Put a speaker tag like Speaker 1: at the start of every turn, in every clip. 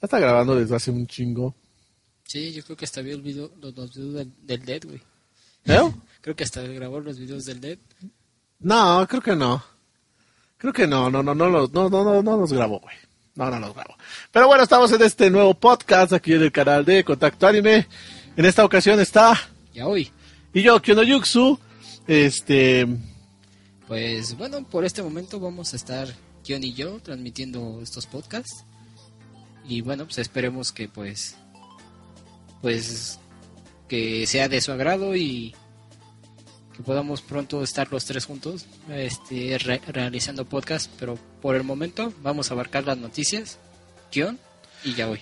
Speaker 1: Ya está grabando desde hace un chingo.
Speaker 2: Sí, yo creo que hasta vio el video, los, los videos del, del Dead, güey.
Speaker 1: ¿Eh?
Speaker 2: Creo que hasta grabó los videos del Dead.
Speaker 1: No, creo que no. Creo que no, no, no, no, los- no, no, no, no los grabó, güey. No, no los grabó. Pero bueno, estamos en este nuevo podcast aquí en el canal de Contacto Anime. En esta ocasión está
Speaker 2: Ya hoy.
Speaker 1: y yo, Kyono Yuxu. Este,
Speaker 2: Pues bueno, por este momento vamos a estar Kion y yo transmitiendo estos podcasts. Y bueno, pues esperemos que pues pues que sea de su agrado y que podamos pronto estar los tres juntos este re- realizando podcast, pero por el momento vamos a abarcar las noticias, Kion y ya hoy.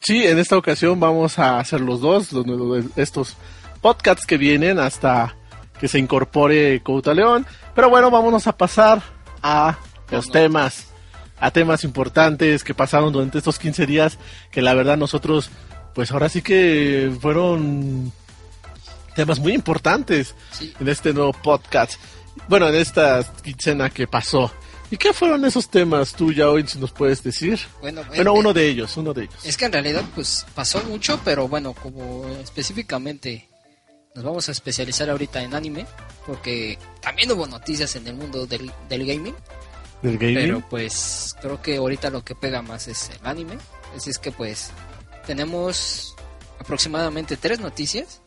Speaker 1: sí, en esta ocasión vamos a hacer los dos, los- los- estos podcasts que vienen hasta que se incorpore Couta León. Pero bueno, vámonos a pasar a los temas, a temas importantes que pasaron durante estos 15 días, que la verdad nosotros, pues ahora sí que fueron temas muy importantes
Speaker 2: Sí.
Speaker 1: en este nuevo podcast. Bueno, en esta quincena que pasó. ¿Y qué fueron esos temas tú ya hoy, si nos puedes decir?
Speaker 2: Bueno,
Speaker 1: Bueno,
Speaker 2: eh,
Speaker 1: uno de ellos, uno de ellos.
Speaker 2: Es que en realidad pues pasó mucho, pero bueno, como específicamente nos vamos a especializar ahorita en anime, porque también hubo noticias en el mundo del, del gaming,
Speaker 1: Del gaming.
Speaker 2: pero pues creo que ahorita lo que pega más es el anime, así es que pues tenemos aproximadamente tres noticias,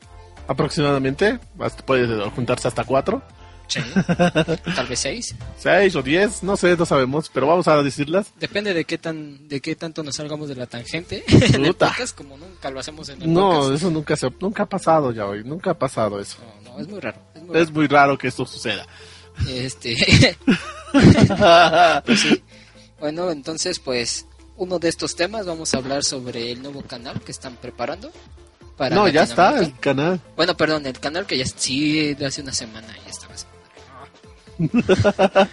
Speaker 1: aproximadamente. Puede juntarse hasta cuatro,
Speaker 2: tal vez seis,
Speaker 1: seis o diez, no sé, no sabemos, pero vamos a decirlas.
Speaker 2: depende de qué tan de qué tanto nos salgamos de la tangente en el
Speaker 1: Puta.
Speaker 2: podcast, como nunca lo hacemos en el
Speaker 1: No,
Speaker 2: podcast.
Speaker 1: eso nunca se, nunca ha pasado ya hoy, nunca ha pasado eso.
Speaker 2: No, no, es muy raro. Es muy
Speaker 1: Es
Speaker 2: raro.
Speaker 1: muy raro que esto suceda.
Speaker 2: Este Pues sí. Bueno, entonces pues uno de estos temas vamos a hablar sobre el nuevo canal que están preparando. Para
Speaker 1: no, ya está el canal.
Speaker 2: Bueno, perdón, el canal que ya sí de hace una semana ya estaba.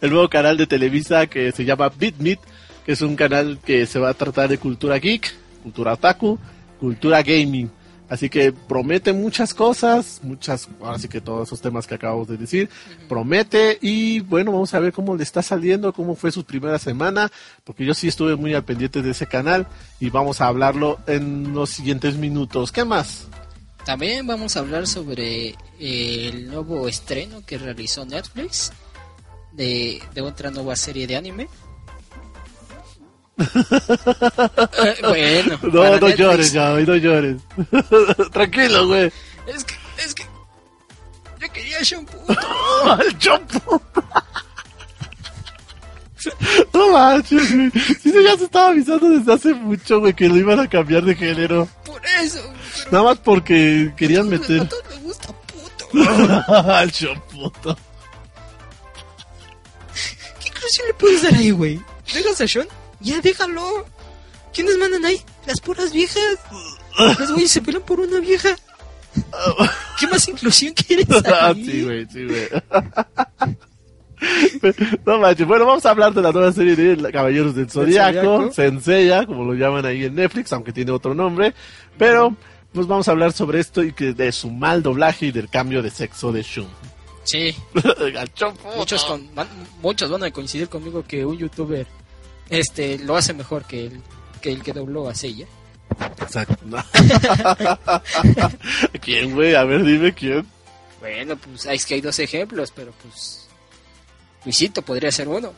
Speaker 1: el nuevo canal de Televisa que se llama BitMeet, que es un canal que se va a tratar de cultura geek, cultura otaku, cultura gaming. Así que promete muchas cosas, muchas, ahora sí que todos esos temas que acabamos de decir, promete y bueno, vamos a ver cómo le está saliendo, cómo fue su primera semana, porque yo sí estuve muy al pendiente de ese canal y vamos a hablarlo en los siguientes minutos. ¿Qué más?
Speaker 2: También vamos a hablar sobre el nuevo estreno que realizó Netflix de, de otra nueva serie de anime. Eh, bueno,
Speaker 1: No, no llores ya, hoy no llores. Tranquilo, güey.
Speaker 2: Es que, es que yo quería shampoo.
Speaker 1: ¡El chompo! No manches, güey. Sí, ya se estaba avisando desde hace mucho, güey, que lo iban a cambiar de género.
Speaker 2: Por eso.
Speaker 1: Nada más porque querían
Speaker 2: a
Speaker 1: meter
Speaker 2: todos les gusta puto.
Speaker 1: al chomputo.
Speaker 2: ¿Qué inclusión le puedes dar ahí, güey? ¿Dejas a Sean? Ya, déjalo. ¿Quiénes mandan ahí? Las puras viejas. Los güeyes se pelean por una vieja. ¿Qué más inclusión quieres
Speaker 1: Ah,
Speaker 2: ahí?
Speaker 1: sí, güey, sí, güey. No manches, bueno, vamos a hablar de la nueva serie de Caballeros del Zodiaco. Senseiya, como lo llaman ahí en Netflix, aunque tiene otro nombre, pero pues vamos a hablar sobre esto y que de su mal doblaje y del cambio de sexo de Shun.
Speaker 2: Sí, muchos, con- van, muchos van a coincidir conmigo que un youtuber este lo hace mejor que el que, el que dobló a Seiya.
Speaker 1: Exacto. ¿Quién, güey? A ver, dime quién.
Speaker 2: Bueno, pues es que hay dos ejemplos, pero pues... Luisito podría ser uno.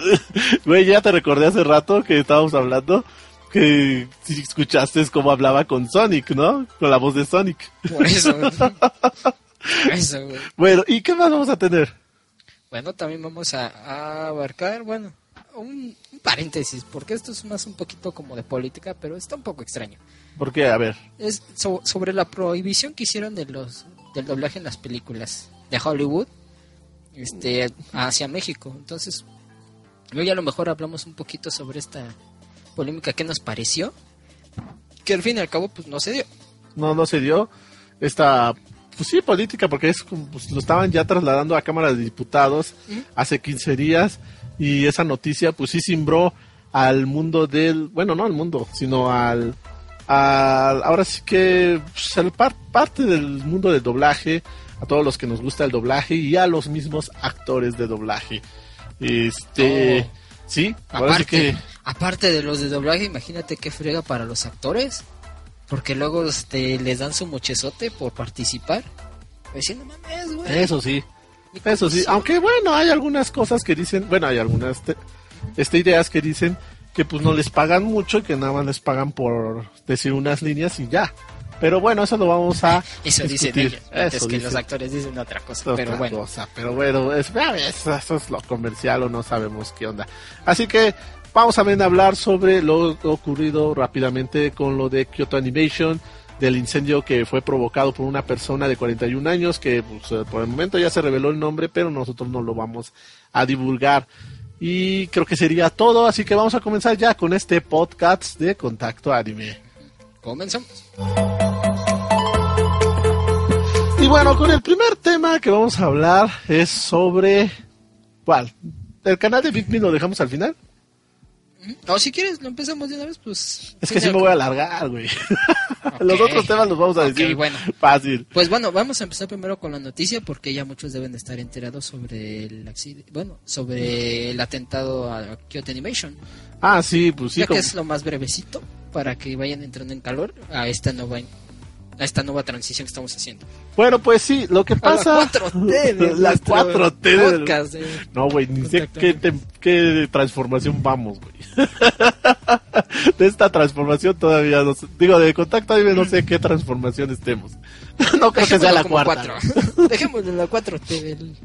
Speaker 1: Güey, ya te recordé hace rato que estábamos hablando que si escuchaste cómo hablaba con Sonic, ¿no? Con la voz de Sonic.
Speaker 2: Por eso. Por eso, güey.
Speaker 1: Bueno, ¿y qué más vamos a tener?
Speaker 2: Bueno, también vamos a, a abarcar, bueno, un, un paréntesis, porque esto es más un poquito como de política, pero está un poco extraño.
Speaker 1: Porque, a ver,
Speaker 2: Es so- sobre la prohibición que hicieron de los del doblaje en las películas de Hollywood este hacia México. Entonces, ya a lo mejor hablamos un poquito sobre esta polémica que nos pareció, que al fin y al cabo pues no se dio.
Speaker 1: no, no se dio esta, pues sí, política, porque es pues, lo estaban ya trasladando a Cámara de Diputados
Speaker 2: Ujú.
Speaker 1: hace 15 días y esa noticia, pues sí simbró al mundo del, bueno, no al mundo, sino al, al ahora sí que, pues, al par- parte del mundo del doblaje, a todos los que nos gusta el doblaje y a los mismos actores de doblaje. Este, Sí, ahora sí
Speaker 2: Aparte,
Speaker 1: que
Speaker 2: aparte de los de doblaje, imagínate qué frega para los actores. Porque luego este, les dan su mochezote por participar. Diciendo, mames, güey.
Speaker 1: eso sí. Eso sí, aunque bueno, hay algunas cosas que dicen, bueno, hay algunas te- este, ideas que dicen que pues no les pagan mucho y que nada más les pagan por decir unas líneas y ya. Pero bueno, eso lo vamos a
Speaker 2: Eso dicen
Speaker 1: discutir.
Speaker 2: ellos. Antes
Speaker 1: Eso
Speaker 2: que
Speaker 1: dicen.
Speaker 2: los actores dicen otra cosa.
Speaker 1: otra
Speaker 2: pero bueno.
Speaker 1: cosa. Pero bueno, es, a ver, eso, eso es lo comercial o no sabemos qué onda. Así que vamos a ver a hablar sobre lo ocurrido rápidamente con lo de Kyoto Animation, del incendio que fue provocado por una persona de 41 años, que pues, eh, por el momento ya se reveló el nombre, pero nosotros no lo vamos a divulgar. Y creo que sería todo, así que vamos a comenzar ya con este podcast de Contacto Anime.
Speaker 2: Comenzamos.
Speaker 1: Y bueno, con el primer tema que vamos a hablar es sobre... ¿Cuál? ¿El canal de Big Me lo dejamos al final?
Speaker 2: O si quieres, lo empezamos de una vez, pues.
Speaker 1: Es que sí me voy a alargar, güey. Los otros temas los vamos a decir
Speaker 2: bueno.
Speaker 1: fácil.
Speaker 2: Pues bueno, vamos a empezar primero con la noticia porque ya muchos deben de estar enterados sobre el accidente, bueno, sobre el atentado a Kyoto Animation.
Speaker 1: Ah, sí, pues sí.
Speaker 2: ya
Speaker 1: como-
Speaker 2: que es lo más brevecito para que vayan entrando en calor a esta nueva a esta nueva transición que estamos haciendo.
Speaker 1: Bueno, pues sí, lo que
Speaker 2: A
Speaker 1: pasa...
Speaker 2: la 4T de
Speaker 1: la
Speaker 2: nuestro
Speaker 1: 4T del-
Speaker 2: podcast, eh.
Speaker 1: No, güey, ni sé qué, tem- qué transformación vamos, güey. de esta transformación todavía no sé. Digo, de contacto anime no sé qué transformación estemos. no creo que sea la cuarta.
Speaker 2: cuatro. Dejémoslo en la 4T del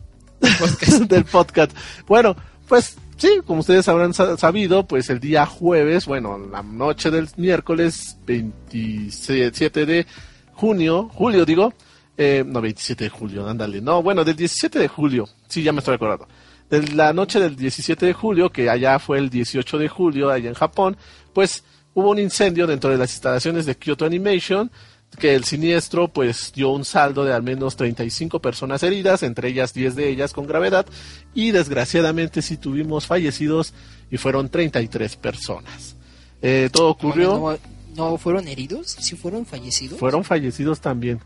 Speaker 2: podcast.
Speaker 1: del podcast. Bueno, pues sí, como ustedes habrán sa- sabido, pues el día jueves, bueno, la noche del miércoles 27 de junio, julio digo, eh, no, 27 de julio, ándale, no, bueno, del 17 de julio, sí, ya me estoy acordando. De la noche del 17 de julio, que allá fue el 18 de julio, allá en Japón, pues hubo un incendio dentro de las instalaciones de Kyoto Animation, que el siniestro pues dio un saldo de al menos 35 personas heridas, entre ellas 10 de ellas con gravedad, y desgraciadamente sí tuvimos fallecidos y fueron 33 personas. Eh, todo ocurrió,
Speaker 2: No, fueron heridos, sí fueron fallecidos.
Speaker 1: fueron fallecidos también,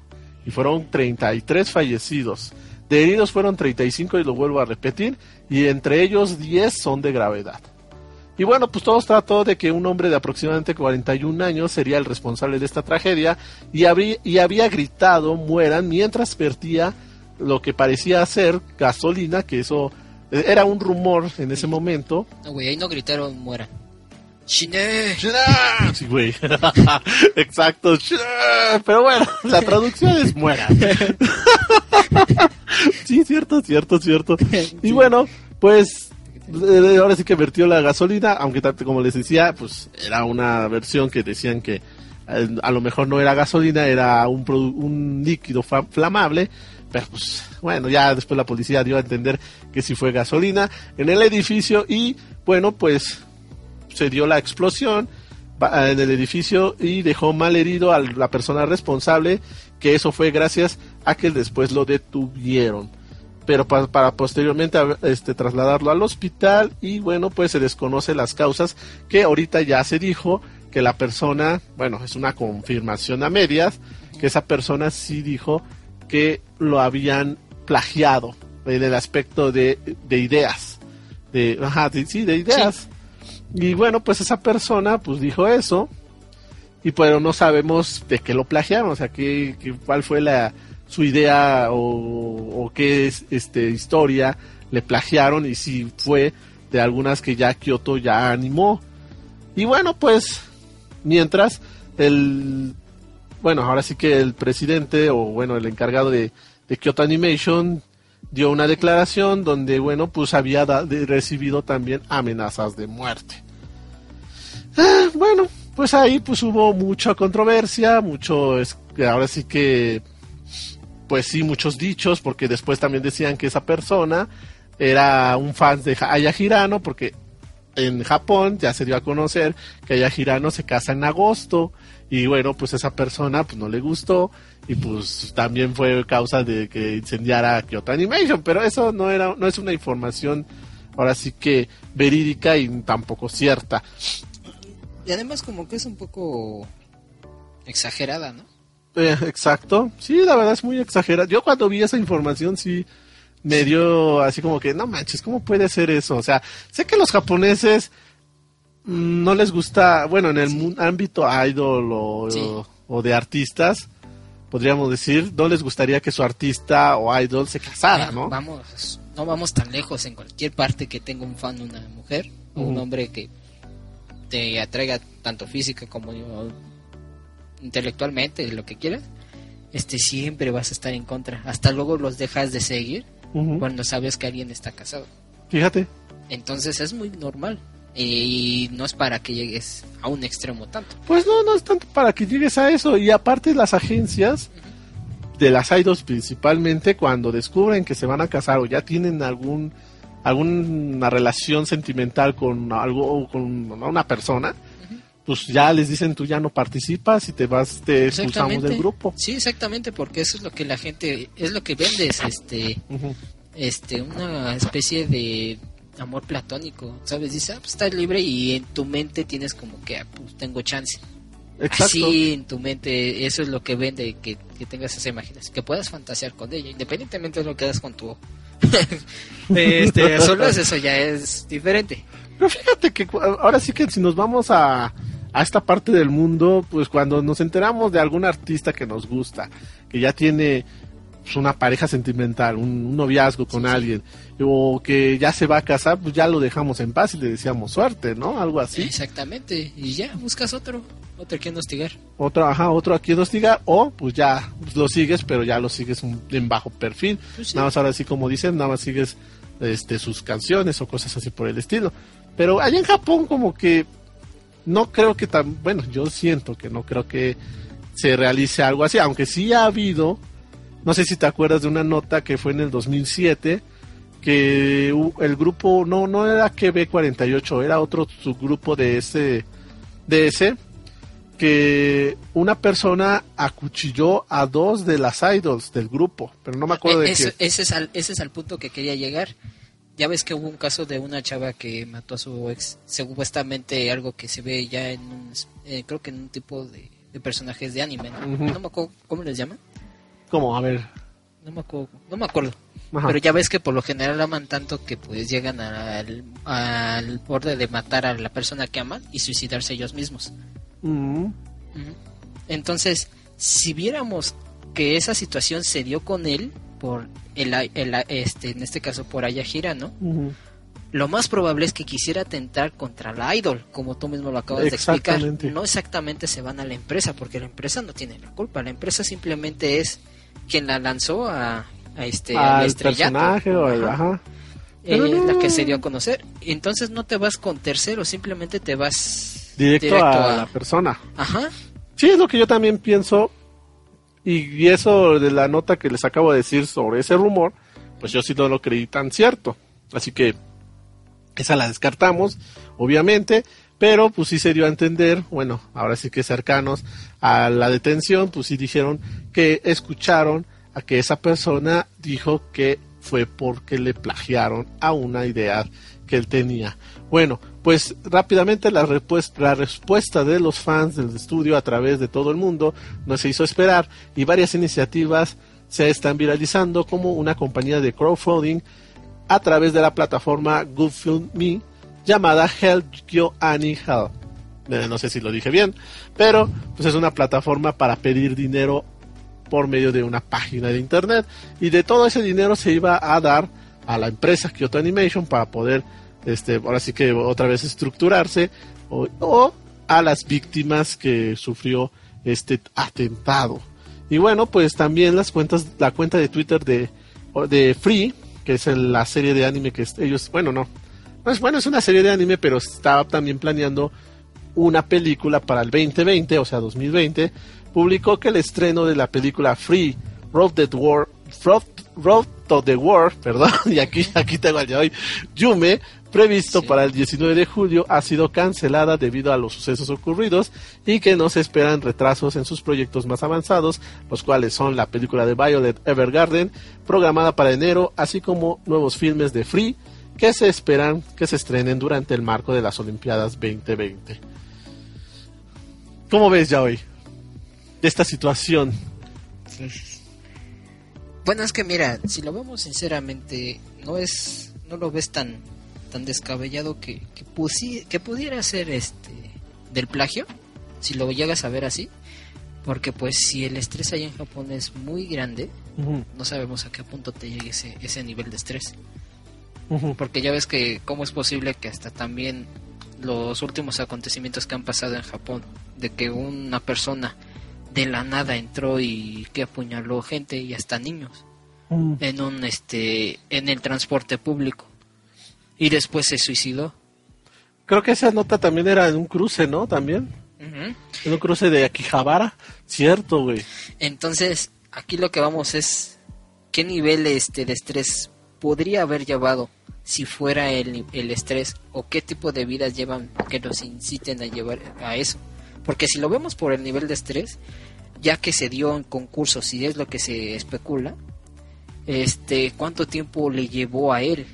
Speaker 1: y fueron 33 fallecidos. De heridos fueron 35 y lo vuelvo a repetir, y entre ellos 10 son de gravedad. Y bueno, pues todo trató de que un hombre de aproximadamente 41 años sería el responsable de esta tragedia y, y había gritado mueran mientras vertía lo que parecía ser gasolina, que eso eh, era un rumor en ese momento.
Speaker 2: No, güey, ahí no gritaron mueran. ¡Shine!
Speaker 1: Sí, güey. Exacto. Pero bueno, la traducción es muera. sí, cierto, cierto, cierto. Y bueno, pues eh, ahora sí que vertió la gasolina, aunque tanto como les decía, pues era una versión que decían que eh, a lo mejor no era gasolina, era un, un líquido flamable. Pero pues bueno, ya después la policía dio a entender que sí fue gasolina en el edificio y bueno, pues se dio la explosión va- en el edificio y dejó mal herido a la persona responsable, que eso fue gracias a que después lo detuvieron. Pero pa- para posteriormente este, trasladarlo al hospital y bueno, pues se desconoce las causas que ahorita ya se dijo que la persona, bueno, es una confirmación a medias, que esa persona sí dijo que lo habían plagiado en el aspecto de, de ideas. De, ajá, sí, de ideas. Y bueno, pues esa persona pues dijo eso. Y pero no sabemos de qué lo plagiaron, o sea, qué, qué- cuál fue la su idea o, qué es, este historia le plagiaron y si fue de algunas que ya Kyoto ya animó. Y bueno, pues mientras el bueno, ahora sí que el presidente o bueno, el encargado de Kyoto Animation dio una declaración donde, bueno, pues había recibido también amenazas de muerte. Ah, bueno, pues ahí pues hubo mucha controversia, mucho, ahora sí que, pues sí, muchos dichos, porque después también decían que esa persona era un fan de Aya Hirano, porque en Japón ya se dio a conocer que Aya Hirano se casa en agosto y bueno pues esa persona pues no le gustó y pues también fue causa de que incendiara Kyoto Animation pero eso no era no es una información ahora sí que verídica y tampoco cierta
Speaker 2: Y además como que es un poco exagerada, ¿no?
Speaker 1: Eh, exacto sí la verdad es muy exagerada yo cuando vi esa información sí me dio así como que, no manches, ¿cómo puede ser eso? O sea, sé que los japoneses mm, no les gusta, bueno, en el mu- ámbito idol o,
Speaker 2: Sí.
Speaker 1: o de artistas, podríamos decir, no les gustaría que su artista o idol se casara, ¿no?
Speaker 2: Vamos, no vamos tan lejos. En cualquier parte que tenga un fan, una mujer o un hombre que te atraiga tanto física como intelectualmente, lo que quieras, este siempre vas a estar en contra. Hasta luego los dejas de seguir cuando sabes que alguien está casado.
Speaker 1: Fíjate.
Speaker 2: Entonces es muy normal. Y no es para que llegues a un extremo tanto.
Speaker 1: Pues no, no es tanto para que llegues a eso. Y aparte las agencias de las idols principalmente cuando descubren que se van a casar o ya tienen algún alguna relación sentimental con algo con una persona, pues ya les dicen tú ya no participas y te vas te expulsamos del grupo.
Speaker 2: Sí, exactamente, porque eso es lo que la gente, es lo que vendes, este, este, una especie de amor platónico, ¿sabes? Dice, ah, pues estás libre y en tu mente tienes como que, ah, pues tengo chance.
Speaker 1: Exacto.
Speaker 2: Así en tu mente, eso es lo que vende, que, que tengas esa imaginación, que puedas fantasear con ella, independientemente de lo que hagas con tu... este, solas, eso ya es diferente.
Speaker 1: Pero fíjate que ahora sí que si nos vamos a, a esta parte del mundo, pues cuando nos enteramos de algún artista que nos gusta, que ya tiene pues, una pareja sentimental, un, un noviazgo con
Speaker 2: Sí, sí.
Speaker 1: alguien, o que ya se va a casar, pues ya lo dejamos en paz y le decíamos suerte, ¿no? Algo así.
Speaker 2: Exactamente, y ya, buscas otro, otro que hostigar.
Speaker 1: Otro, ajá, otro aquí nos diga, o pues ya lo sigues, pero ya lo sigues un- en bajo perfil.
Speaker 2: Pues sí.
Speaker 1: Nada más ahora sí como dicen, nada más sigues este, sus canciones o cosas así por el estilo. Pero allá en Japón como que no creo que tan, bueno, yo siento que no creo que se realice algo así, aunque sí ha habido, no sé si te acuerdas de una nota que fue en el 2007, que el grupo, no, no era KB48, era otro subgrupo de ese, de ese, que una persona acuchilló a dos de las idols del grupo, pero no me acuerdo de
Speaker 2: eso-
Speaker 1: qué.
Speaker 2: ese, es al, ese es al punto que quería llegar. Ya ves que hubo un caso de una chava que mató a su ex, supuestamente algo que se ve ya en un, eh, creo que en un tipo de, de personajes de anime, ¿no?
Speaker 1: Ujú.
Speaker 2: No me acuerdo cómo les llaman,
Speaker 1: ¿Cómo? A ver.
Speaker 2: no me acuerdo, no me acuerdo.
Speaker 1: Ajá.
Speaker 2: Pero ya ves que por lo general aman tanto que pues llegan al, al borde de matar a la persona que aman y suicidarse ellos mismos.
Speaker 1: Mm.
Speaker 2: Entonces, si viéramos que esa situación se dio con él por el, el- este en este caso por Ayahira, ¿no? Lo más probable es que quisiera atentar contra la idol, como tú mismo lo acabas de explicar. No exactamente se van a la empresa, porque la empresa no tiene la culpa. La empresa simplemente es quien la lanzó a, a este al
Speaker 1: personaje o el,
Speaker 2: Ajá. Eh,
Speaker 1: no.
Speaker 2: la que se dio a conocer. Entonces no te vas con terceros, simplemente te vas
Speaker 1: Directo, a, la persona.
Speaker 2: Ajá.
Speaker 1: Sí, es lo que yo también pienso. Y, y eso de la nota que les acabo de decir sobre ese rumor, pues yo sí no lo creí tan cierto. Así que esa la descartamos, obviamente. Pero pues sí se dio a entender, bueno, ahora sí que cercanos a la detención, pues sí dijeron que escucharon a que esa persona dijo que fue porque le plagiaron a una idea que él tenía. Bueno, pues rápidamente la respuesta, de los fans del estudio a través de todo el mundo no se hizo esperar y varias iniciativas se están viralizando como una compañía de crowdfunding a través de la plataforma GoFundMe llamada Help Yo Annie Help. No sé si lo dije bien, pero pues es una plataforma para pedir dinero por medio de una página de internet y de todo ese dinero se iba a dar a la empresa Kyoto Animation para poder este ahora sí que otra vez estructurarse o, o a las víctimas que sufrió este atentado y bueno pues también las cuentas la cuenta de Twitter de de Free que es el- la serie de anime que ellos bueno no no es bueno es una serie de anime pero estaba también planeando una película para el 2020, o sea, 2020, publicó que el estreno de la película Free Road the War, Road, Road to the War, perdón, y aquí, aquí tengo el de hoy, Yume, previsto
Speaker 2: Sí.
Speaker 1: para el 19 de julio, ha sido cancelada debido a los sucesos ocurridos y que no se esperan retrasos en sus proyectos más avanzados, los cuales son la película de Violet Evergarden, programada para enero, así como nuevos filmes de Free, que se esperan que se estrenen durante el marco de las Olimpiadas 2020. ¿Cómo ves ya hoy de esta situación?
Speaker 2: Bueno, es que mira, si lo vemos sinceramente, no es, no lo ves tan, tan descabellado que, que, pusi- que pudiera ser este del plagio, si lo llegas a ver así, porque pues si el estrés ahí en Japón es muy grande, no sabemos a qué punto te llegue ese, ese nivel de estrés. Porque ya ves que cómo es posible que hasta también los últimos acontecimientos que han pasado en Japón, de que una persona de la nada entró y que apuñaló gente y hasta niños en un este en el transporte público y después se suicidó.
Speaker 1: Creo que esa nota también era en un cruce, ¿no? También.
Speaker 2: Ujú.
Speaker 1: En un cruce de Akihabara. Cierto, güey.
Speaker 2: Entonces, aquí lo que vamos es qué nivel este de estrés podría haber llevado si fuera el, el estrés o qué tipo de vidas llevan que los inciten a llevar a eso. Porque si lo vemos por el nivel de estrés, ya que se dio en concursos y es lo que se especula, este, ¿cuánto tiempo le llevó a él?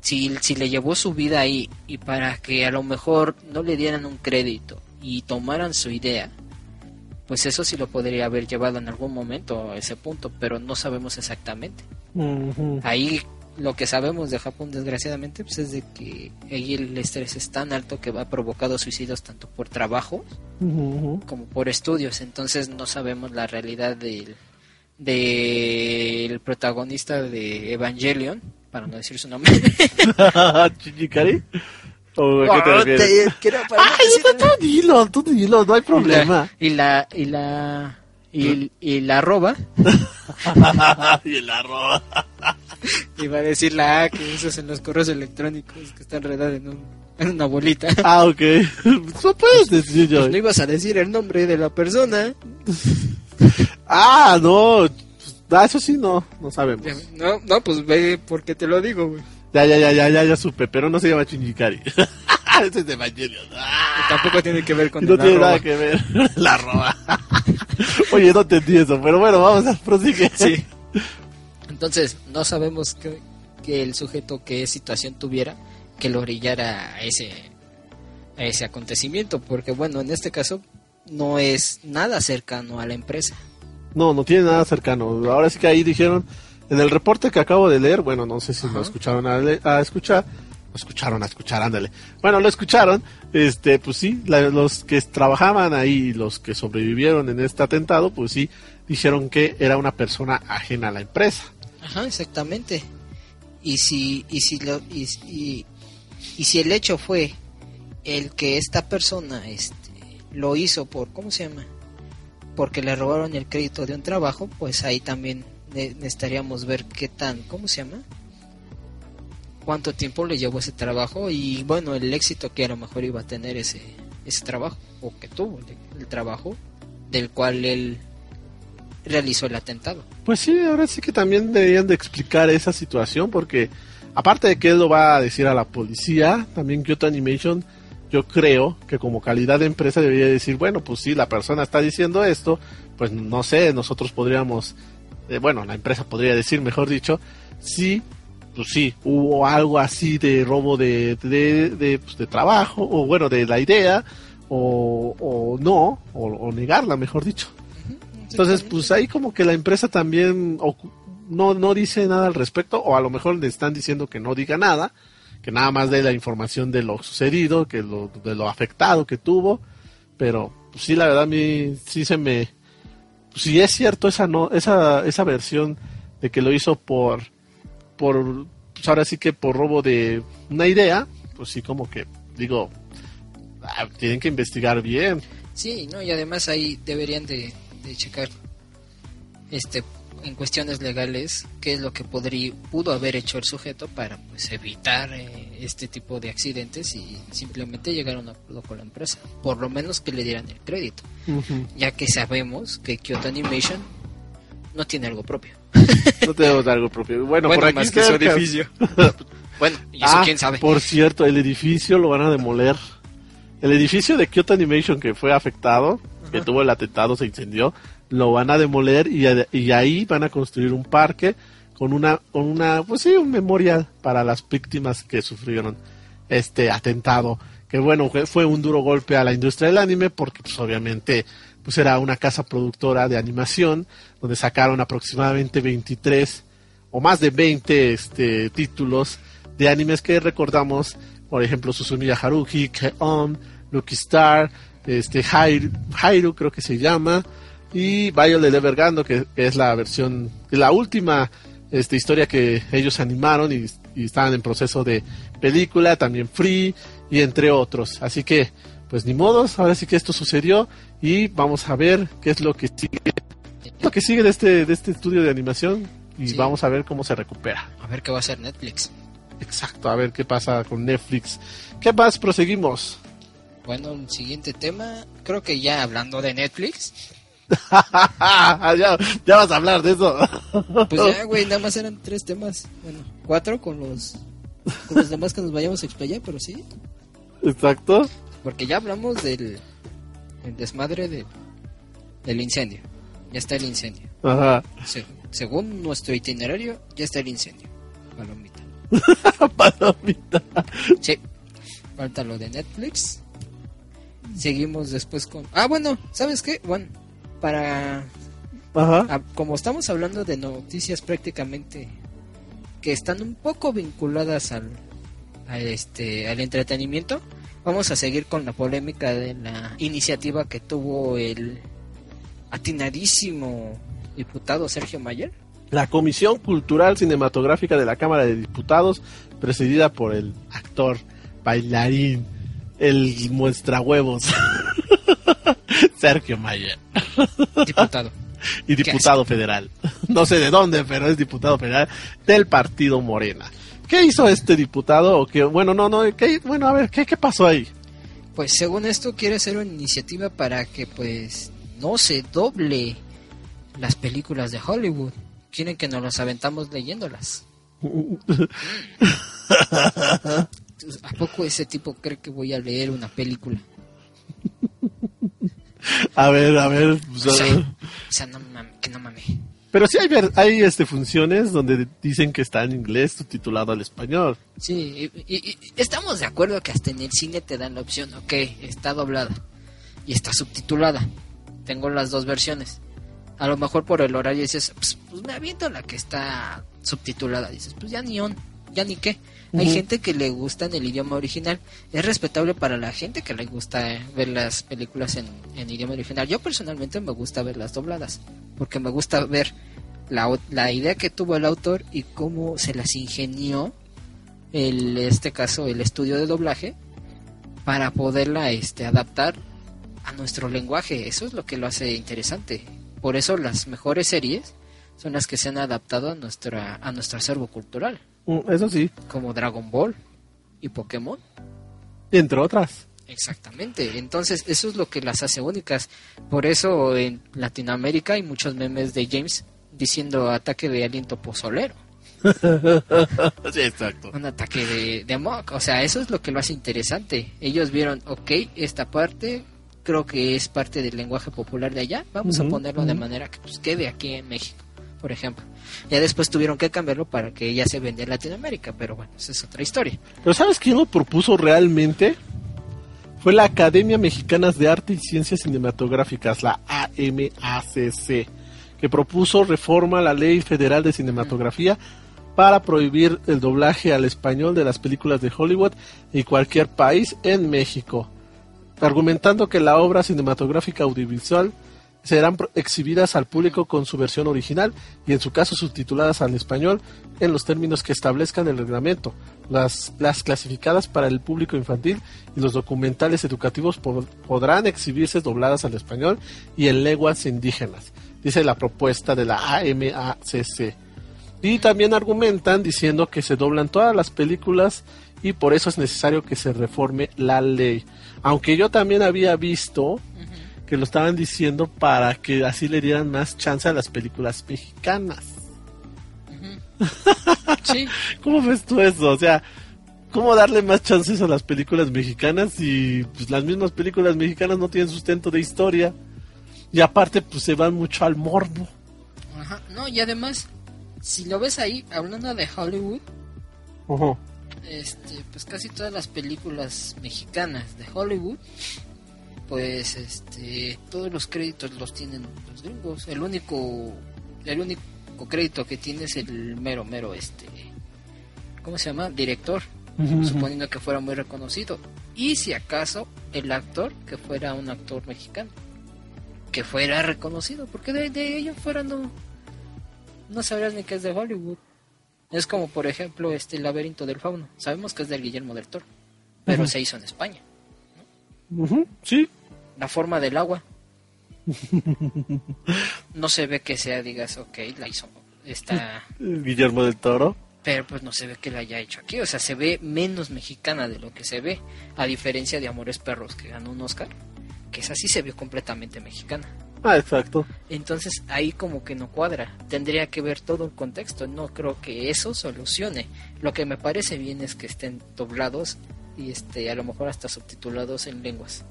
Speaker 2: Si, si le llevó su vida ahí y para que a lo mejor no le dieran un crédito y tomaran su idea, pues eso sí lo podría haber llevado en algún momento a ese punto, pero no sabemos exactamente. Ahí lo que sabemos de Japón desgraciadamente pues es de que ahí el estrés es tan alto que ha provocado suicidios tanto por trabajo como por estudios, entonces no sabemos la realidad del del protagonista de Evangelion, para no decir su nombre.
Speaker 1: ¿Chichikari? ¿O a qué te
Speaker 2: Oh,
Speaker 1: refieres? Ay, tú dilo, tú dilo, no hay problema.
Speaker 2: Y la y la y, y la arroba
Speaker 1: y el arroz.
Speaker 2: iba a decir la A que usas en los correos electrónicos que está enredada en, un, en una bolita.
Speaker 1: Ah, ok. Eso puedes decir yo.
Speaker 2: Pues no ibas a decir el nombre de la persona.
Speaker 1: Ah, no. Ah, eso sí, no, no sabemos.
Speaker 2: No, no, pues ve porque te lo digo, güey.
Speaker 1: Ya, ya, ya, ya, ya, ya supe, pero no se llama Shinjikari. Ese es de Evangelion. Ah,
Speaker 2: Tampoco tiene que ver con
Speaker 1: no
Speaker 2: el
Speaker 1: tiene
Speaker 2: arroba.
Speaker 1: nada que ver. La arroba. Oye, no entendí eso, pero bueno, vamos a prosigue.
Speaker 2: Sí. Entonces, no sabemos que, que el sujeto qué situación tuviera que lo orillara a ese, a ese acontecimiento, porque bueno, en este caso no es nada cercano a la empresa.
Speaker 1: No, no tiene nada cercano. Ahora sí que ahí dijeron, en el reporte que acabo de leer, bueno, no sé si lo
Speaker 2: Ajá.
Speaker 1: escucharon a, le- a escuchar, lo escucharon a escuchar, ándale. Bueno, lo escucharon, este, pues sí, la- los que trabajaban ahí, los que sobrevivieron en este atentado, pues sí, dijeron que era una persona ajena a la empresa.
Speaker 2: Ajá, exactamente. Y si, y si, lo, y, y- si el hecho fue el que esta persona este, lo hizo por, ¿cómo se llama? Porque le robaron el crédito de un trabajo, pues ahí también ne- necesitaríamos ver qué tan, ¿cómo se llama? Cuánto tiempo le llevó ese trabajo y bueno, el éxito que a lo mejor iba a tener ese, ese trabajo, o que tuvo el, trabajo del cual él realizó el atentado.
Speaker 1: Pues sí, ahora sí que también deberían de explicar esa situación porque aparte de que él lo va a decir a la policía, también Kyoto Animation, yo creo que como calidad de empresa debería decir, bueno, pues sí, la persona está diciendo esto, pues no sé, nosotros podríamos, eh, bueno, la empresa podría decir, mejor dicho, sí, pues sí, hubo algo así de robo de, de, de, pues, de trabajo, o bueno, de la idea, o, o no, o, o negarla, mejor dicho. Entonces, pues ahí como que la empresa también no, no dice nada al respecto, o a lo mejor le están diciendo que no diga nada, que nada más dé la información de lo sucedido, que lo, de lo afectado que tuvo, pero pues, sí, la verdad a mí sí se me... pues, si es cierto esa, no, esa, esa versión de que lo hizo por, por, pues ahora sí que por robo de una idea, pues sí como que digo, ah, tienen que investigar bien.
Speaker 2: Sí, no, y además ahí deberían de, de checar este en cuestiones legales qué es lo que podría pudo haber hecho el sujeto para pues evitar eh, este tipo de accidentes y simplemente llegar a un acuerdo con la empresa, por lo menos que le dieran el crédito, ya que sabemos que Kyoto Animation no tiene algo propio.
Speaker 1: No tenemos algo propio. Bueno, por aquí
Speaker 2: más que su edificio. bueno, y eso
Speaker 1: Ah,
Speaker 2: quién sabe.
Speaker 1: Por cierto, el edificio lo van a demoler. El edificio de Kyoto Animation que fue afectado, que tuvo el atentado, se incendió, lo van a demoler y, y ahí van a construir un parque con una, con una, pues sí, un memorial para las víctimas que sufrieron este atentado. Que bueno, fue, fue un duro golpe a la industria del anime porque pues obviamente pues era una casa productora de animación donde sacaron aproximadamente 23 o más de 20 este, títulos de animes que recordamos, por ejemplo, Susumiya Haruhi, Ke-On, Lucky Star, este, Hairu, creo que se llama, y Violet Evergando, que, que es la versión, la última este, historia que ellos animaron y, y estaban en proceso de película, también Free y entre otros. Así que, pues ni modos, ahora sí que esto sucedió y vamos a ver qué es lo que sigue, lo que sigue de este, de este estudio de animación y
Speaker 2: Sí.
Speaker 1: vamos a ver cómo se recupera.
Speaker 2: A ver qué va a hacer Netflix.
Speaker 1: Exacto, a ver qué pasa con Netflix. ¿Qué más? Proseguimos.
Speaker 2: Bueno, el siguiente tema, creo que ya hablando de Netflix,
Speaker 1: ya, ya vas a hablar de eso.
Speaker 2: pues ya, güey, nada más eran tres temas. Bueno, cuatro con los, con los demás que nos vayamos a explayar, pero sí.
Speaker 1: Exacto.
Speaker 2: Porque ya hablamos del el desmadre de, del incendio. Ya está el incendio.
Speaker 1: Ajá.
Speaker 2: Se- según nuestro itinerario, ya está el incendio. Palomita.
Speaker 1: Palomita.
Speaker 2: Sí. Falta lo de Netflix. Seguimos después con... Ah, bueno, ¿sabes qué? Bueno, para...
Speaker 1: Ajá.
Speaker 2: como estamos hablando de noticias prácticamente que están un poco vinculadas al, este, al entretenimiento, vamos a seguir con la polémica de la iniciativa que tuvo el atinadísimo diputado Sergio Mayer.
Speaker 1: La Comisión Cultural Cinematográfica de la Cámara de Diputados, presidida por el actor, bailarín, el muestra huevos, Sergio Mayer,
Speaker 2: Diputado.
Speaker 1: y diputado federal. No sé de dónde, pero es diputado federal del partido Morena. ¿Qué hizo este diputado? O que, bueno, no, no, ¿qué- bueno, a ver, ¿qué, ¿qué pasó ahí?
Speaker 2: Pues según esto quiere hacer una iniciativa para que pues no se doble las películas de Hollywood. Quieren que nos las aventamos leyéndolas. ¿A poco ese tipo cree que voy a leer una película?
Speaker 1: A ver, a ver. pues,
Speaker 2: O sea, o sea, no mames, que no mames.
Speaker 1: Pero sí hay, hay este, funciones donde dicen que está en inglés subtitulado al español.
Speaker 2: Sí, y, y- y estamos de acuerdo que hasta en el cine te dan la opción, ok, está doblada y está subtitulada. Tengo las dos versiones. A lo mejor por el horario dices, pues, pues me aviento la que está subtitulada. Dices, pues ya ni on, ya ni qué. Hay gente que le gusta en el idioma original. Es respetable para la gente que le gusta eh, ver las películas en, en idioma original. Yo personalmente me gusta verlas dobladas. Porque me gusta ver la, la idea que tuvo el autor y cómo se las ingenió el este caso el estudio de doblaje para poderla este adaptar a nuestro lenguaje eso es lo que lo hace interesante por eso las mejores series son las que se han adaptado a nuestra a nuestro acervo cultural
Speaker 1: Eso sí,
Speaker 2: como Dragon Ball y Pokémon
Speaker 1: entre otras.
Speaker 2: exactamente entonces eso es lo que las hace únicas por eso en Latinoamérica hay muchos memes de James diciendo ataque de aliento pozolero
Speaker 1: sí, exacto.
Speaker 2: un ataque de, de mock. O sea, eso es lo que lo hace interesante. Ellos vieron, ok, esta parte creo que es parte del lenguaje popular de allá. Vamos a ponerlo de manera que pues, quede aquí en México, por ejemplo. Ya después tuvieron que cambiarlo para que ya se venda en Latinoamérica, pero bueno, esa es otra historia.
Speaker 1: Pero ¿sabes quién lo propuso realmente? Fue la Academia Mexicana de Arte y Ciencias Cinematográficas, la AMACC, que propuso reforma a la Ley Federal de Cinematografía para prohibir el doblaje al español de las películas de Hollywood y cualquier país en México, argumentando que la obra cinematográfica audiovisual serán exhibidas al público con su versión original y en su caso subtituladas al español en los términos que establezcan el reglamento. Las, las clasificadas para el público infantil y los documentales educativos po- podrán exhibirse dobladas al español y en lenguas indígenas, dice la propuesta de la AMACC. Y también argumentan diciendo que se doblan todas las películas y por eso es necesario que se reforme la ley. Aunque yo también había visto que lo estaban diciendo para que así le dieran más chance a las películas mexicanas.
Speaker 2: Sí,
Speaker 1: ¿Cómo ves tú eso? O sea, ¿cómo darle más chances a las películas mexicanas si pues, las mismas películas mexicanas no tienen sustento de historia? Y aparte, pues se van mucho al morbo.
Speaker 2: Ajá. No, y además, si lo ves ahí, hablando de Hollywood, este, pues casi todas las películas mexicanas de Hollywood pues este todos los créditos los tienen los gringos. El único el único crédito que tiene es el mero mero este ¿cómo se llama? director, suponiendo que fuera muy reconocido. Y si acaso el actor que fuera un actor mexicano que fuera reconocido, porque de, de ellos fuera no no sabrías ni que es de Hollywood. Es como por ejemplo este el laberinto del fauno. Sabemos que es del Guillermo del Toro, pero se hizo en España.
Speaker 1: Sí.
Speaker 2: La forma del agua. no se ve que sea, digas, ok, la hizo está
Speaker 1: Guillermo del Toro.
Speaker 2: Pero pues no se ve que la haya hecho aquí. O sea, se ve menos mexicana de lo que se ve. A diferencia de Amores Perros, que ganó un Oscar. Que esa sí se vio completamente mexicana.
Speaker 1: Ah, exacto.
Speaker 2: Entonces ahí como que no cuadra. Tendría que ver todo el contexto. No creo que eso solucione. Lo que me parece bien es que estén doblados y este a lo mejor hasta subtitulados en lenguas.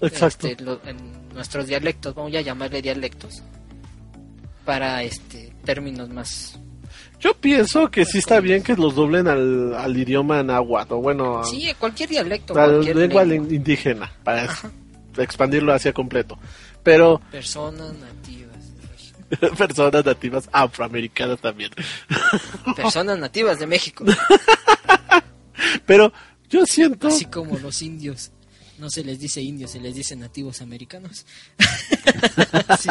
Speaker 1: Exacto.
Speaker 2: Este, en nuestros dialectos, vamos a llamarle dialectos. Para este términos más
Speaker 1: yo pienso que sí está bien que los doblen al, al idioma náhuatl, o bueno,
Speaker 2: sí, cualquier dialecto,
Speaker 1: a la lengua indígena, para expandirlo hacia completo. Pero
Speaker 2: personas nativas
Speaker 1: personas nativas afroamericanas también.
Speaker 2: Personas nativas de México.
Speaker 1: Pero yo siento
Speaker 2: así como los indios no se les dice indios, se les dice nativos americanos. sí,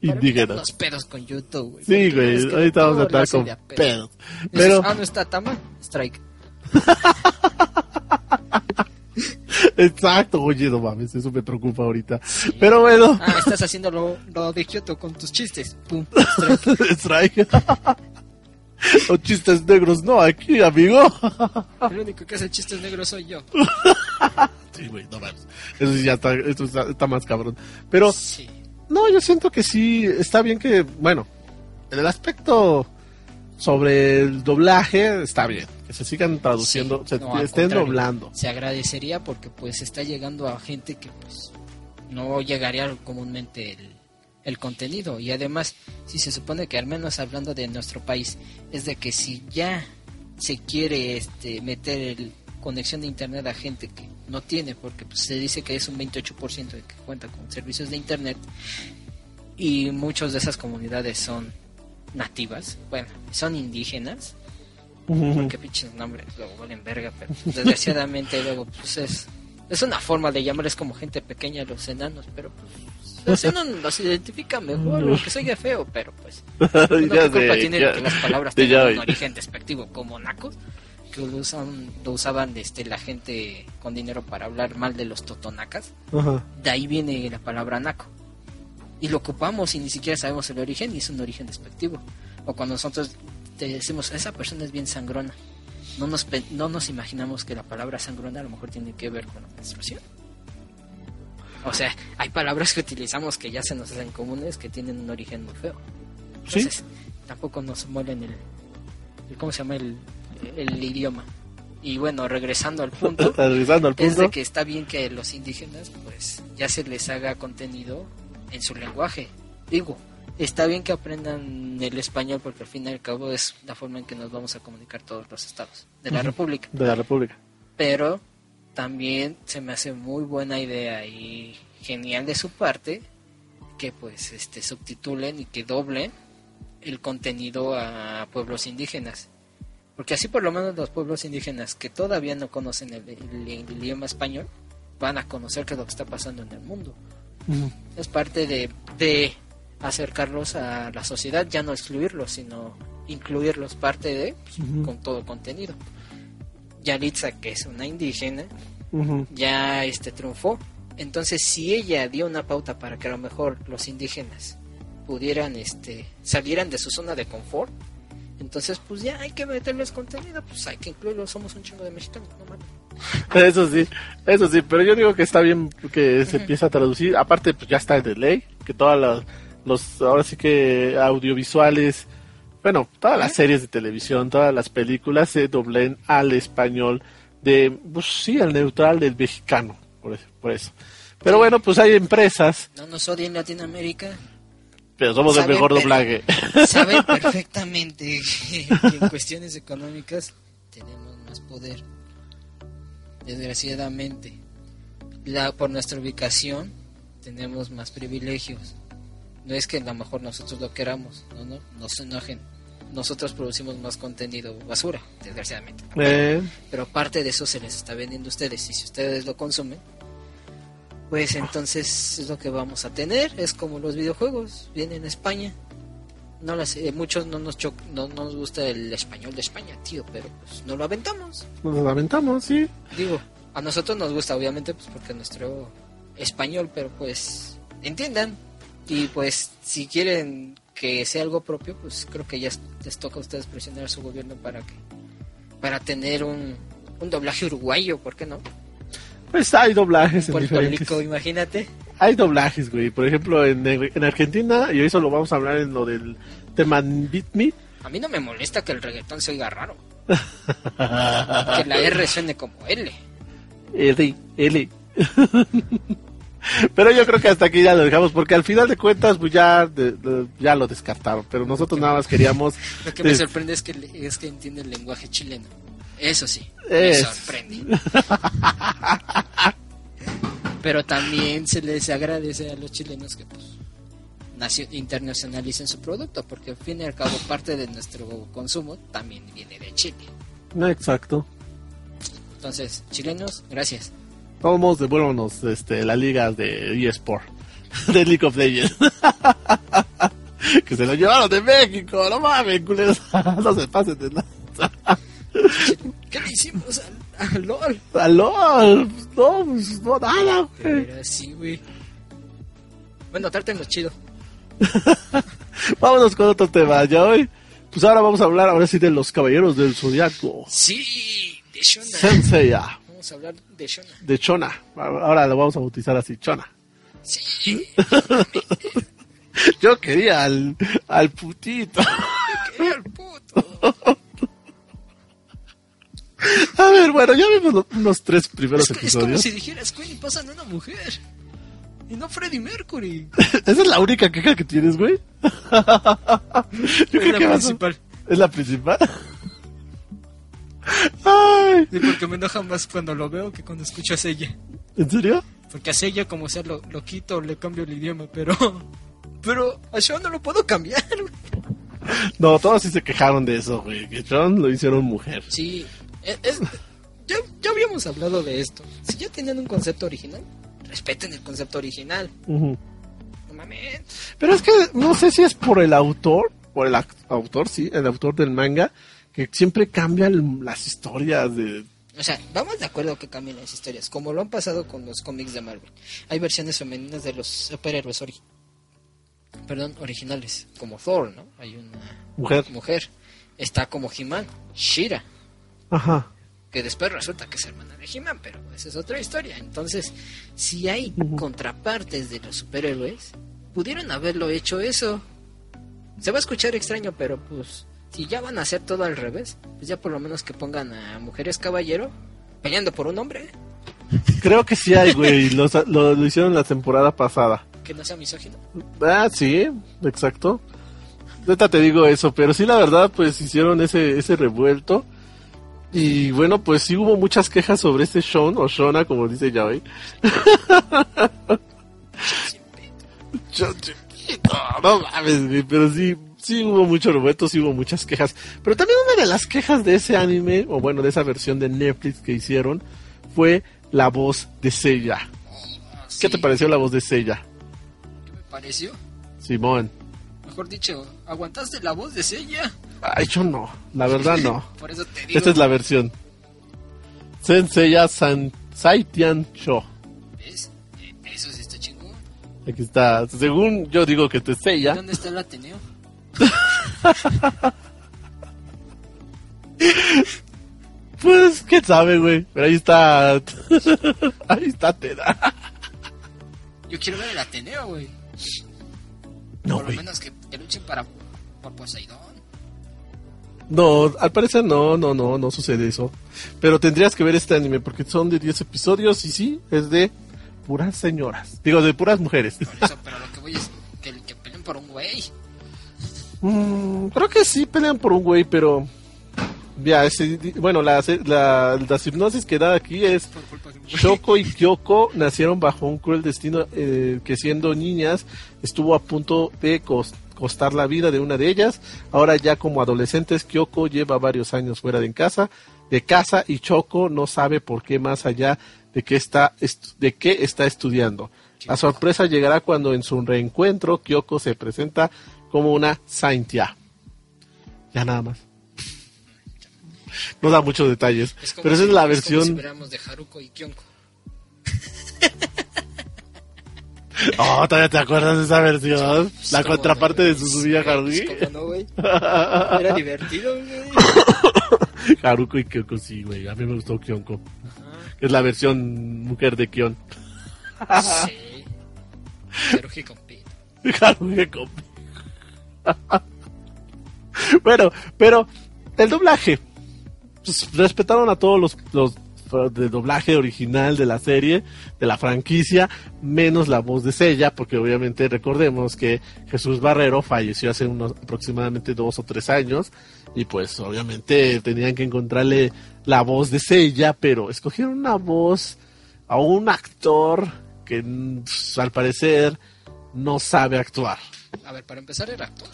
Speaker 1: Indígenas.
Speaker 2: Los pedos con YouTube, güey.
Speaker 1: Sí, güey, ahorita vamos a con pedos. Pero...
Speaker 2: Ah, no está Tama, strike.
Speaker 1: Exacto, oye, no mames, eso me preocupa ahorita. Pero bueno.
Speaker 2: Ah, estás haciendo lo, lo de Kyoto con tus chistes. Pum,
Speaker 1: strike. Los chistes negros no aquí, amigo.
Speaker 2: El único que hace chistes negros soy yo.
Speaker 1: sí, güey, no mames. Eso sí ya está, esto está, más cabrón. Pero, sí. no, yo siento que sí, está bien que, bueno, en el aspecto sobre el doblaje está bien. Que se sigan traduciendo, se estén doblando.
Speaker 2: Se agradecería porque pues está llegando a gente que pues no llegaría comúnmente el el contenido y además si se supone que al menos hablando de nuestro país es de que si ya se quiere este meter el conexión de internet a gente que no tiene porque pues, se dice que es un 28% de que cuenta con servicios de internet y muchas de esas comunidades son nativas, bueno, son indígenas, porque pinches nombres luego valen verga, pero desgraciadamente luego pues es, es una forma de llamarles como gente pequeña a los enanos, pero pues así no los identifica mejor, aunque soy feo, pero pues. ya culpa tiene que las palabras tengan un origen despectivo como nacos? Que lo, usan, lo usaban este, la gente con dinero para hablar mal de los totonacas. De ahí viene la palabra naco. Y lo ocupamos y ni siquiera sabemos el origen y es un origen despectivo. O cuando nosotros te decimos, esa persona es bien sangrona. No nos, no nos imaginamos que la palabra sangrona a lo mejor tiene que ver con la menstruación. O sea, hay palabras que utilizamos que ya se nos hacen comunes que tienen un origen muy feo. Entonces, tampoco nos muelen el, ¿Cómo se llama el, el idioma? Y bueno, regresando al punto,
Speaker 1: regresando al punto,
Speaker 2: es de que está bien que los indígenas, pues, ya se les haga contenido en su lenguaje. Digo, está bien que aprendan el español porque al fin y al cabo es la forma en que nos vamos a comunicar todos los estados de la República.
Speaker 1: De la República.
Speaker 2: Pero también se me hace muy buena idea y genial de su parte que pues este subtitulen y que doblen el contenido a pueblos indígenas porque así por lo menos los pueblos indígenas que todavía no conocen el, idioma español van a conocer qué es lo que está pasando en el mundo. Es parte de, de acercarlos a la sociedad ya no excluirlos sino incluirlos parte de pues, con todo contenido. Yalitza, que es una indígena, ya este triunfó. Entonces, si ella dio una pauta para que a lo mejor los indígenas pudieran este salieran de su zona de confort, entonces pues ya hay que meterles contenido, pues hay que incluirlos, somos un chingo de mexicanos, no
Speaker 1: Eso sí, eso sí, pero yo digo que está bien que se empiece a traducir, aparte pues ya está de ley, que todas los ahora sí que audiovisuales bueno, todas las series de televisión, todas las películas se doblen al español de, pues sí, al neutral del mexicano, por eso. Por eso. Pero bueno, pues hay empresas.
Speaker 2: No nos odien Latinoamérica.
Speaker 1: Pero somos el mejor doblaje.
Speaker 2: Saben perfectamente que, en cuestiones económicas tenemos más poder. Desgraciadamente. la, por nuestra ubicación tenemos más privilegios. No es que a lo mejor nosotros lo queramos, no, no, no se enojen. Nosotros producimos más contenido basura, desgraciadamente.
Speaker 1: Eh,
Speaker 2: Pero parte de eso se les está vendiendo a ustedes y si ustedes lo consumen, pues entonces es lo que vamos a tener. Es como los videojuegos, vienen a España. No las, eh, muchos no nos, cho- no, no nos gusta el español de España, tío, pero pues no lo aventamos.
Speaker 1: nos lamentamos, sí.
Speaker 2: Digo, a nosotros nos gusta, obviamente, pues porque nuestro español, pero pues entiendan. Y pues si quieren que sea algo propio, pues creo que ya es- les toca a ustedes presionar a su gobierno para que para tener un, un doblaje uruguayo, ¿por qué no?
Speaker 1: Pues hay doblajes en
Speaker 2: Puerto. Rico, imagínate.
Speaker 1: Hay doblajes, güey. Por ejemplo, en, en Argentina, y eso lo vamos a hablar en lo del tema Beat Me.
Speaker 2: A mí no me molesta que el reggaetón se oiga raro. Que la R suene como L.
Speaker 1: L, L. Pero yo creo que hasta aquí ya lo dejamos, porque al final de cuentas, pues ya, de- de- ya lo descartaron. Pero nosotros nada más queríamos.
Speaker 2: Lo que me sorprende es que, es que entiende el lenguaje chileno. Eso sí,
Speaker 1: Es.
Speaker 2: me sorprende. Pero también se les agradece a los chilenos que pues nacio- internacionalicen su producto, porque al fin y al cabo parte de nuestro consumo también viene de Chile.
Speaker 1: No, exacto.
Speaker 2: Entonces, chilenos, gracias.
Speaker 1: Vamos, devuélvanos este, la liga de eSport, de League of Legends. que se lo llevaron de México, no mames, culeros. no se pasen de nada.
Speaker 2: ¿Qué le hicimos al, al LOL?
Speaker 1: No, pues, no, nada, güey.
Speaker 2: Pero sí, güey. Bueno, trátenlo chido.
Speaker 1: Vámonos con otro tema, ya hoy. Pues ahora vamos a hablar ahora sí de los caballeros del zodiaco.
Speaker 2: Sí, de Shona.
Speaker 1: Senseiya,
Speaker 2: Vamos a hablar de Shona.
Speaker 1: de Chona. Ahora lo vamos a bautizar así, Chona.
Speaker 2: Sí,
Speaker 1: Yo quería al, al putito.
Speaker 2: que el puto.
Speaker 1: A ver, bueno, ya vimos unos tres primeros
Speaker 2: Es, que- es como
Speaker 1: episodios.
Speaker 2: si dijeras Queen y pasan a una mujer. Y no Freddie Mercury.
Speaker 1: Esa es la única queja que tienes, güey. Yo
Speaker 2: Es
Speaker 1: creo
Speaker 2: la
Speaker 1: que vas a-
Speaker 2: principal.
Speaker 1: ¿Es la principal? Ay,
Speaker 2: Sí, porque me enoja más cuando lo veo que cuando escucho a Sella.
Speaker 1: ¿En serio?
Speaker 2: Porque a Sella, como sea, lo, lo quito, le cambio el idioma, pero. Pero a Shawn no lo puedo cambiar.
Speaker 1: No, todos sí se quejaron de eso, güey. Que John lo hicieron mujer.
Speaker 2: Sí, es, es- ya, ya habíamos hablado de esto. Si ya tienen un concepto original, respeten el concepto original.
Speaker 1: Ujú.
Speaker 2: No mames.
Speaker 1: Pero es que no sé si es por el autor, por el autor, sí, el autor del manga, que siempre cambian las historias de...
Speaker 2: O sea, vamos de acuerdo que cambien las historias, como lo han pasado con los cómics de Marvel. Hay versiones femeninas de los superhéroes ori- perdón, originales, como Thor, ¿no? Hay una
Speaker 1: Mujer.
Speaker 2: mujer. Está como He-Man, Shira,
Speaker 1: Ajá.
Speaker 2: que después resulta que es hermana de He-Man, pero esa es otra historia. Entonces, si hay contrapartes de los superhéroes, pudieron haberlo hecho eso. Se va a escuchar extraño, pero pues, si ya van a hacer todo al revés, pues ya por lo menos que pongan a mujeres caballero peleando por un hombre,
Speaker 1: Creo que sí hay, güey. Lo, lo hicieron la temporada pasada.
Speaker 2: que no sea misógino.
Speaker 1: Ah, sí, exacto. Ahorita te digo eso, pero sí, la verdad, pues hicieron ese, ese revuelto. Y bueno, pues sí hubo muchas quejas sobre este Sean, o Shona, como dice chiquito, no mames, pero sí, sí hubo mucho revuelto, sí hubo muchas quejas. Pero también una de las quejas de ese anime, o bueno, de esa versión de Netflix que hicieron, fue la voz de Seiya. ¿Qué te pareció la voz de Seiya?
Speaker 2: ¿Qué me pareció?
Speaker 1: Simón.
Speaker 2: Mejor dicho, ¿aguantaste la voz de Sella?
Speaker 1: Ay, yo no, la verdad no.
Speaker 2: Por eso te digo.
Speaker 1: Esta es la versión. Senseiya San Saitian Sho.
Speaker 2: ¿Ves? Eh, Eso sí está chingón.
Speaker 1: Aquí está. Según yo digo que te Seiya.
Speaker 2: ¿Dónde está el Ateneo?
Speaker 1: Pues, quién sabe, güey. Pero ahí está. ahí está Teda.
Speaker 2: Yo quiero ver el Ateneo, güey.
Speaker 1: No,
Speaker 2: Por lo
Speaker 1: güey.
Speaker 2: menos que luchen para por Poseidón.
Speaker 1: No, al parecer no, no, no, no sucede eso. Pero tendrías que ver este anime porque son de 10 episodios y sí, es de puras señoras. Digo, de puras mujeres.
Speaker 2: Por eso, pero lo que voy es que, que peleen por un güey.
Speaker 1: Mm, creo que sí pelean por un güey, pero Ya, ese- bueno, la, la, las hipnosis que da aquí es Shoko y Kyoko nacieron bajo un cruel destino eh, que siendo niñas estuvo a punto de cos- costar la vida de una de ellas. Ahora ya como adolescentes Kyoko lleva varios años fuera de casa, de casa y Shoko no sabe por qué más allá de que está est- de qué está estudiando. La sorpresa llegará cuando en su reencuentro Kyoko se presenta como una Saintia. Ya nada más. No da muchos detalles,
Speaker 2: Es como
Speaker 1: pero esa
Speaker 2: si-
Speaker 1: es la
Speaker 2: como
Speaker 1: versión.
Speaker 2: si de Haruko y Kyonko.
Speaker 1: Oh, todavía te acuerdas de esa versión.
Speaker 2: Pues,
Speaker 1: La
Speaker 2: ¿cómo
Speaker 1: contraparte
Speaker 2: no,
Speaker 1: de? Suzumiya
Speaker 2: Sí,
Speaker 1: Haruhi.
Speaker 2: pues, ¿cómo no, güey? Era divertido, güey.
Speaker 1: Haruko y Kyoko, sí, güey. A mí me gustó Kyonko.
Speaker 2: Ajá.
Speaker 1: Es la versión mujer de Kyon.
Speaker 2: Sí. Haruhi con pito.
Speaker 1: Haruhi con- bueno, pero el doblaje. Pues, respetaron a todos los, los de doblaje original de la serie, de la franquicia, menos la voz de Sella, porque obviamente recordemos que Jesús Barrero falleció hace unos aproximadamente dos o tres años, y pues obviamente tenían que encontrarle la voz de Sella, pero escogieron una voz a un actor que pues, al parecer no sabe actuar.
Speaker 2: A ver, para empezar era actor.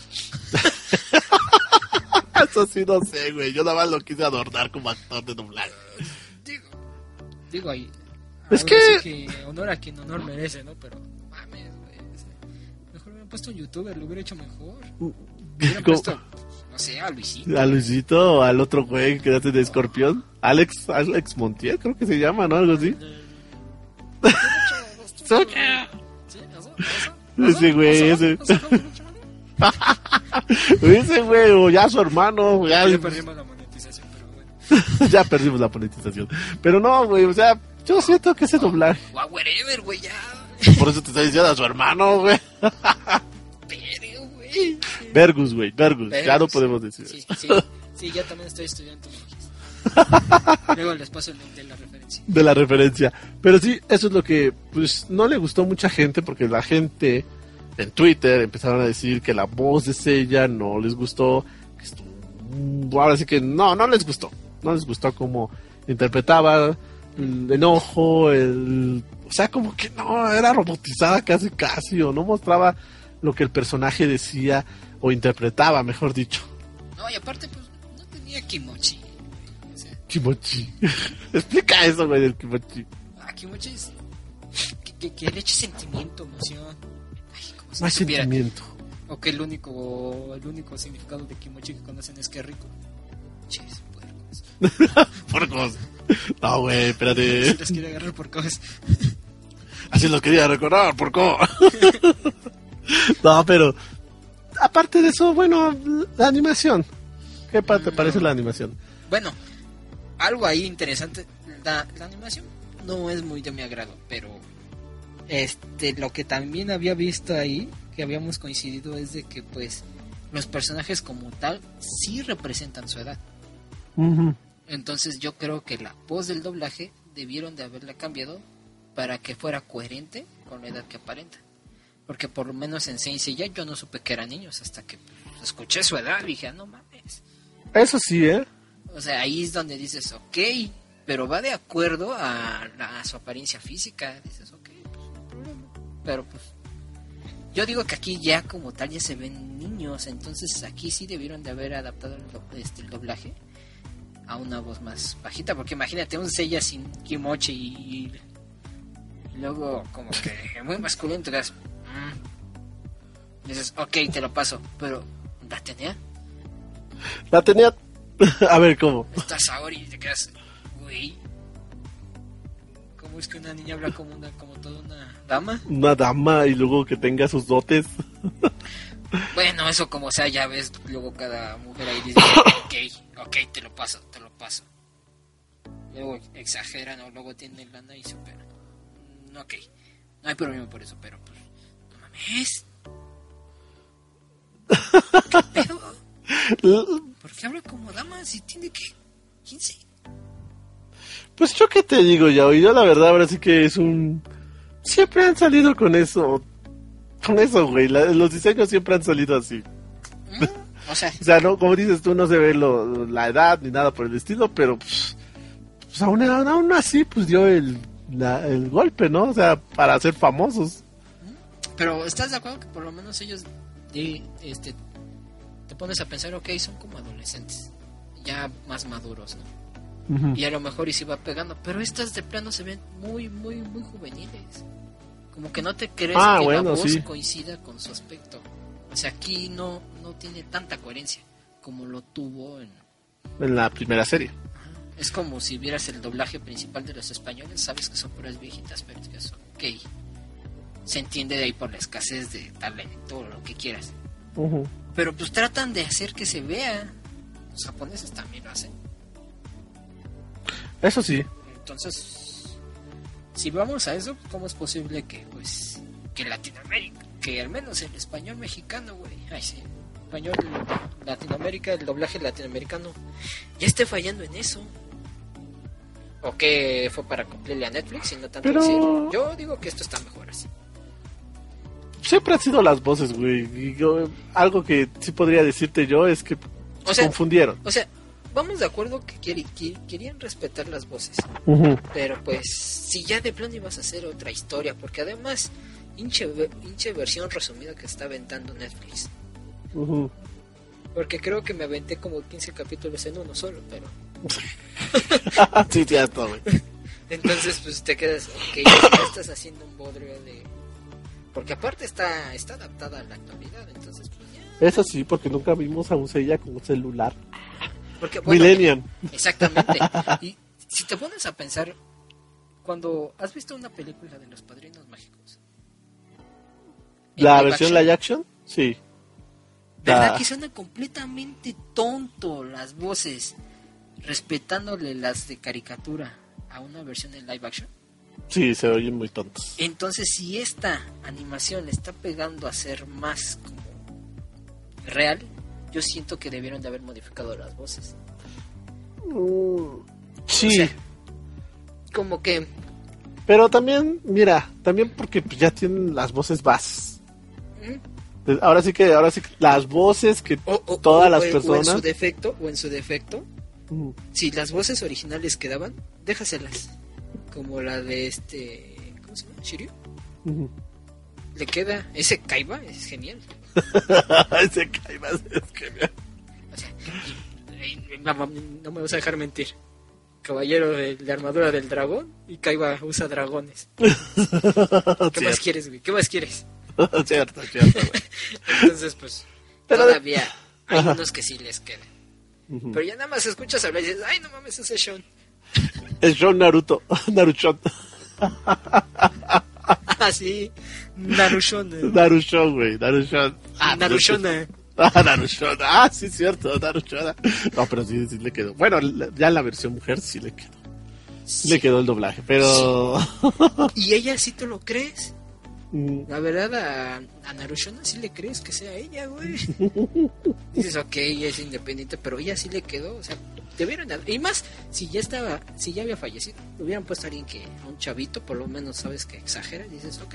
Speaker 1: Eso sí no sé, güey. Yo nada más lo quise adornar como actor de doblaje.
Speaker 2: Digo, ahí.
Speaker 1: Es que-
Speaker 2: honor a quien honor merece, ¿no? Pero mames, güey. Mejor me hubieran puesto un youtuber, lo hubiera hecho mejor. Hubieran
Speaker 1: Como-
Speaker 2: puesto, no sé, a Luisito.
Speaker 1: A Luisito, al otro güey que hace de escorpión. Alex, Alex Montiel, creo que se llama, ¿no? Algo así. Ese güey, ese. Ese güey, o ya su hermano, ya,
Speaker 2: Ya perdimos la.
Speaker 1: ya perdimos la monetización. Pero no, güey, o sea, yo siento que ese doblaje.
Speaker 2: O a wherever, güey, ya.
Speaker 1: Por eso te está diciendo a su hermano, güey.
Speaker 2: Pero, güey.
Speaker 1: Vergus, güey, Vergus. Ya no podemos decir.
Speaker 2: Sí, sí, sí, yo también estoy estudiando. Luego les paso el link de la referencia.
Speaker 1: de la referencia. Pero sí, eso es lo que pues no le gustó a mucha gente porque la gente en Twitter empezaron a decir que la voz de Sella no les gustó. que estuvo- Ahora sí que no, no les gustó. No les gustó cómo interpretaba el enojo, el... O sea, como que no, era robotizada casi casi o no mostraba lo que el personaje decía o interpretaba, mejor dicho.
Speaker 2: No, y aparte, pues, no tenía kimochi. O sea,
Speaker 1: Kimochi. Explica eso, güey, del kimochi.
Speaker 2: ah, kimochi es... Que, que, que le eche sentimiento, emoción. Ay, como si
Speaker 1: Más
Speaker 2: supiera.
Speaker 1: sentimiento.
Speaker 2: O que el único, el único significado de kimochi que conocen es que rico. Puercos.
Speaker 1: Porcos. No, güey,
Speaker 2: Si
Speaker 1: espérate.
Speaker 2: les quiere agarrar por cosas.
Speaker 1: Así lo quería recordar, porco. No, pero. Aparte de eso, bueno, la animación. ¿Qué pa- te parece la animación?
Speaker 2: Bueno, algo ahí interesante. La, la animación no es muy de mi agrado, pero este lo que también había visto ahí, que habíamos coincidido, es de que pues los personajes como tal sí representan su edad. Entonces yo creo que la voz del doblaje debieron de haberla cambiado para que fuera coherente con la edad que aparenta. Porque por lo menos en Saint Seiya yo no supe que eran niños hasta que pues, escuché su edad y dije, "Ah, no mames.
Speaker 1: Eso sí, ¿eh?
Speaker 2: O sea, ahí es donde dices, ok, pero va de acuerdo a, la- a su apariencia física. Dices, ok, pues no hay problema. Pero pues, yo digo que aquí ya como tal ya se ven niños, entonces aquí sí debieron de haber adaptado el, do- este, el doblaje a una voz más bajita, porque imagínate un Seiya sin kimochi y, y luego como que muy masculino, te quedas, mm. dices, ok, te lo paso, pero la tenía.
Speaker 1: La tenía. A ver, ¿cómo?
Speaker 2: estás ahora y te quedas, güey. ¿Cómo es que una niña habla como una, como toda una dama?
Speaker 1: Una dama y luego que tenga sus dotes.
Speaker 2: Bueno, eso como sea, ya ves, luego cada mujer ahí dice, ok, ok, te lo paso, te lo paso. Luego exageran o luego tienen lana y superan. Mm, Ok, no hay problema por eso, pero pues, no mames. ¿Por qué habla como dama si tiene que 15?
Speaker 1: Pues yo qué te digo ya, yo la verdad ahora sí que es un... Siempre han salido con eso. Con eso, güey. la- los diseños siempre han salido así.
Speaker 2: ¿Mm? O sea,
Speaker 1: O sea, no, como dices tú, no se ve lo, la edad ni nada por el estilo, pero pues, pues aún, aún así, pues dio el, la- el golpe, ¿no? O sea, para ser famosos.
Speaker 2: pero ¿estás de acuerdo que por lo menos ellos de, este, te pones a pensar, ok, son como adolescentes, ya más maduros, ¿no? Y a lo mejor y se va pegando, pero estas de plano se ven muy, muy, muy juveniles. Como que no te crees
Speaker 1: Ah,
Speaker 2: que
Speaker 1: bueno,
Speaker 2: la voz
Speaker 1: sí.
Speaker 2: coincida con su aspecto. O sea, aquí no, no tiene tanta coherencia como lo tuvo en...
Speaker 1: En la primera serie.
Speaker 2: Es como si vieras el doblaje principal de los españoles, sabes que son puras viejitas, pero es que son ok. Se entiende de ahí por la escasez de talento, lo que quieras. Pero pues tratan de hacer que se vea. Los japoneses también lo hacen.
Speaker 1: Eso sí.
Speaker 2: Entonces, si vamos a eso, ¿cómo es posible que, pues, que Latinoamérica, que al menos el español mexicano, güey, ay sí, español Latinoamérica, el doblaje latinoamericano, ya esté fallando en eso? ¿O que fue para cumplirle a Netflix y no tanto
Speaker 1: Pero-
Speaker 2: decir, yo digo que esto está mejor así?
Speaker 1: Siempre han sido las voces, güey. Y yo- algo que sí podría decirte yo es que
Speaker 2: O sea,
Speaker 1: confundieron.
Speaker 2: o sea, vamos de acuerdo que quiere- que querían respetar las voces. Pero pues, si ya de plano ibas a hacer otra historia, porque además, hinche, ve- hinche versión resumida que está aventando Netflix. Porque creo que me aventé como 15 capítulos en uno solo, pero.
Speaker 1: sí, cierto, güey.
Speaker 2: Entonces, pues te quedas, ok, ya estás haciendo un bodrio de. Porque aparte está, está adaptada a la actualidad, entonces, pues ya.
Speaker 1: Eso sí, porque nunca vimos a un Seiya con un celular.
Speaker 2: Porque, bueno,
Speaker 1: Millennium.
Speaker 2: Exactamente. Y si te pones a pensar, cuando has visto una película de los padrinos mágicos,
Speaker 1: La versión
Speaker 2: action,
Speaker 1: live action, sí.
Speaker 2: ¿Verdad
Speaker 1: Ah.
Speaker 2: que suena completamente tonto las voces, respetándole las de caricatura a una versión en live action?
Speaker 1: Sí, se oyen muy tontos.
Speaker 2: Entonces, si esta animación está pegando a ser más como real, yo siento que debieron de haber modificado las voces.
Speaker 1: Mm, Sí,
Speaker 2: O sea, como que
Speaker 1: pero también, mira, también porque pues, ya tienen las voces bases.
Speaker 2: ¿Mm?
Speaker 1: Ahora sí que, ahora sí que las voces que
Speaker 2: o, o-
Speaker 1: todas
Speaker 2: o-
Speaker 1: las
Speaker 2: o en
Speaker 1: personas.
Speaker 2: su defecto o en su defecto
Speaker 1: Mm,
Speaker 2: si las voces originales quedaban déjaselas como la de este cómo se llama Shiryu le queda ese Kaiba es genial
Speaker 1: Ese es genial.
Speaker 2: o sea y- y- no, no me vas a dejar mentir caballero de la armadura del dragón y Kaiba usa dragones ¿qué más quieres güey? qué más quieres
Speaker 1: cierto, cierto,
Speaker 2: entonces pues
Speaker 1: Pero de-
Speaker 2: todavía hay
Speaker 1: Ajá.
Speaker 2: unos que sí les quedan pero ya nada más escuchas hablar y dices ay no mames ese Sean
Speaker 1: Es John Naruto. Naruchon.
Speaker 2: ah sí Narushon
Speaker 1: Narushon, güey. Narushon. Ah,
Speaker 2: Narushona
Speaker 1: Ah, Narushon. Ah, sí, cierto. Narushon. No, pero sí, sí le quedó. Bueno, ya en la versión mujer sí le quedó. Sí le quedó el doblaje, pero.
Speaker 2: Y ella sí te lo crees.
Speaker 1: Mm,
Speaker 2: La verdad, a, a Narushona sí le crees que sea ella, güey. Dices, ok, ella es independiente, pero ella sí le quedó. O sea, debieron. haber- Y más, si ya estaba, si ya había fallecido, le hubieran puesto a alguien que, a un chavito, por lo menos sabes que exagera. Dices, ok,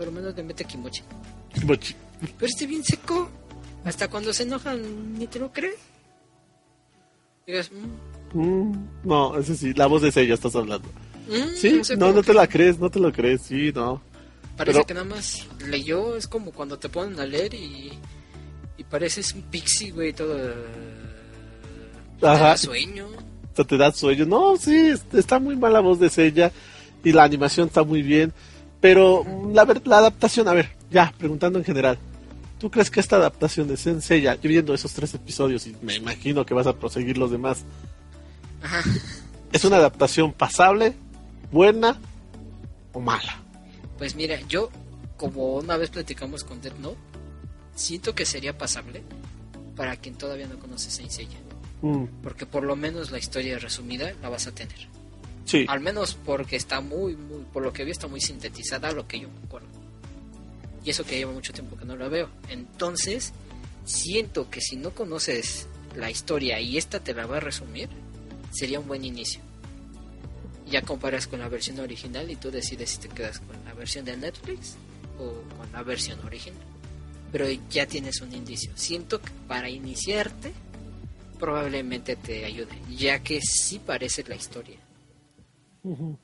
Speaker 2: por lo menos le mete kimochi.
Speaker 1: mochi.
Speaker 2: Pero este bien seco. Hasta cuando se enojan, ni te lo crees. Digas, mm,
Speaker 1: Mm, no, ese sí, la voz de ella estás hablando.
Speaker 2: mm,
Speaker 1: Sí,
Speaker 2: sé
Speaker 1: no,
Speaker 2: cómo
Speaker 1: no
Speaker 2: que-
Speaker 1: te la crees, no te lo crees, sí, no.
Speaker 2: Parece
Speaker 1: Pero-
Speaker 2: que nada más leyó, es como cuando te ponen a leer y, y pareces un pixie, güey, todo... te
Speaker 1: Ajá.
Speaker 2: da sueño.
Speaker 1: O sea, te da sueño. No, sí, es- está muy mal la voz de ella y la animación está muy bien. Pero la, la adaptación, a ver, ya, preguntando en general. ¿Tú crees que esta adaptación de Senseiya, yo viendo esos tres episodios y me imagino que vas a proseguir los demás,
Speaker 2: Ajá.
Speaker 1: es una adaptación pasable, buena o mala?
Speaker 2: Pues mira, yo, como una vez platicamos con Death Note, siento que sería pasable para quien todavía no conoce Saint Seiya.
Speaker 1: Mm,
Speaker 2: Porque por lo menos la historia resumida la vas a tener. Al menos porque está muy, muy, por lo que vi está muy sintetizada lo que yo me acuerdo. Y eso que lleva mucho tiempo que no la veo. Entonces, siento que si no conoces la historia y esta te la va a resumir, sería un buen inicio. Ya comparas con la versión original y tú decides si te quedas con la versión de Netflix o con la versión original. pero ya tienes un indicio. Siento que para iniciarte probablemente te ayude, ya que sí parece la historia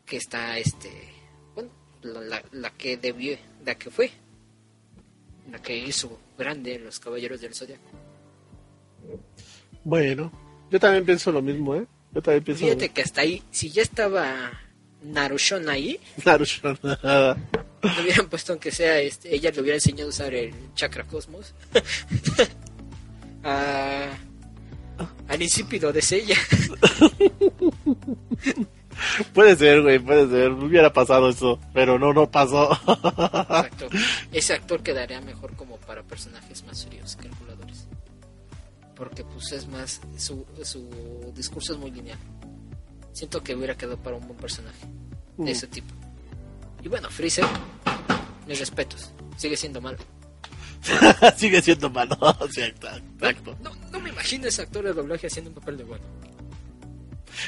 Speaker 2: Que está este, bueno, la, la- la que debió, la que fue, la que hizo grande los Caballeros del Zodiaco.
Speaker 1: Bueno, yo también pienso lo mismo, ¿eh? Yo también pienso lo
Speaker 2: Fíjate que hasta ahí, si ya estaba Narushon ahí,
Speaker 1: nada.
Speaker 2: le hubieran puesto aunque sea, este, ella le hubiera enseñado a usar el chakra cosmos. a, al insípido de Sella.
Speaker 1: Puede ser, güey, puede ser. Hubiera pasado eso, pero no, no pasó.
Speaker 2: Exacto. Ese actor quedaría mejor como para personajes más fríos, calculadores. Porque pues es más, su, su discurso es muy lineal. Siento que hubiera quedado para un buen personaje
Speaker 1: Mm.
Speaker 2: de ese tipo. Y bueno, Freezer, mis respetos, sigue siendo malo.
Speaker 1: Sigue siendo malo. Sí, exacto.
Speaker 2: No, no me imagino ese actor de doblaje haciendo un papel de bueno.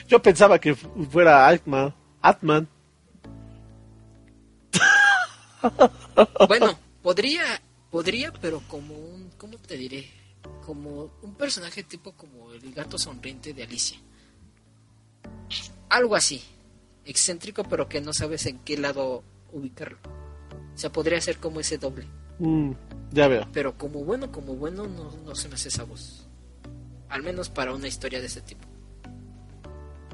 Speaker 1: Yo pensaba que fu- fuera Atman. Atman.
Speaker 2: Bueno, podría, podría, pero como un, ¿cómo te diré? Como un personaje tipo como el gato sonriente de Alicia. Algo así. Excéntrico, pero que no sabes en qué lado ubicarlo. O sea, podría ser como ese doble.
Speaker 1: Mm, ya veo.
Speaker 2: Pero como bueno, como bueno, no, no se me hace esa voz. Al menos para una historia de ese tipo.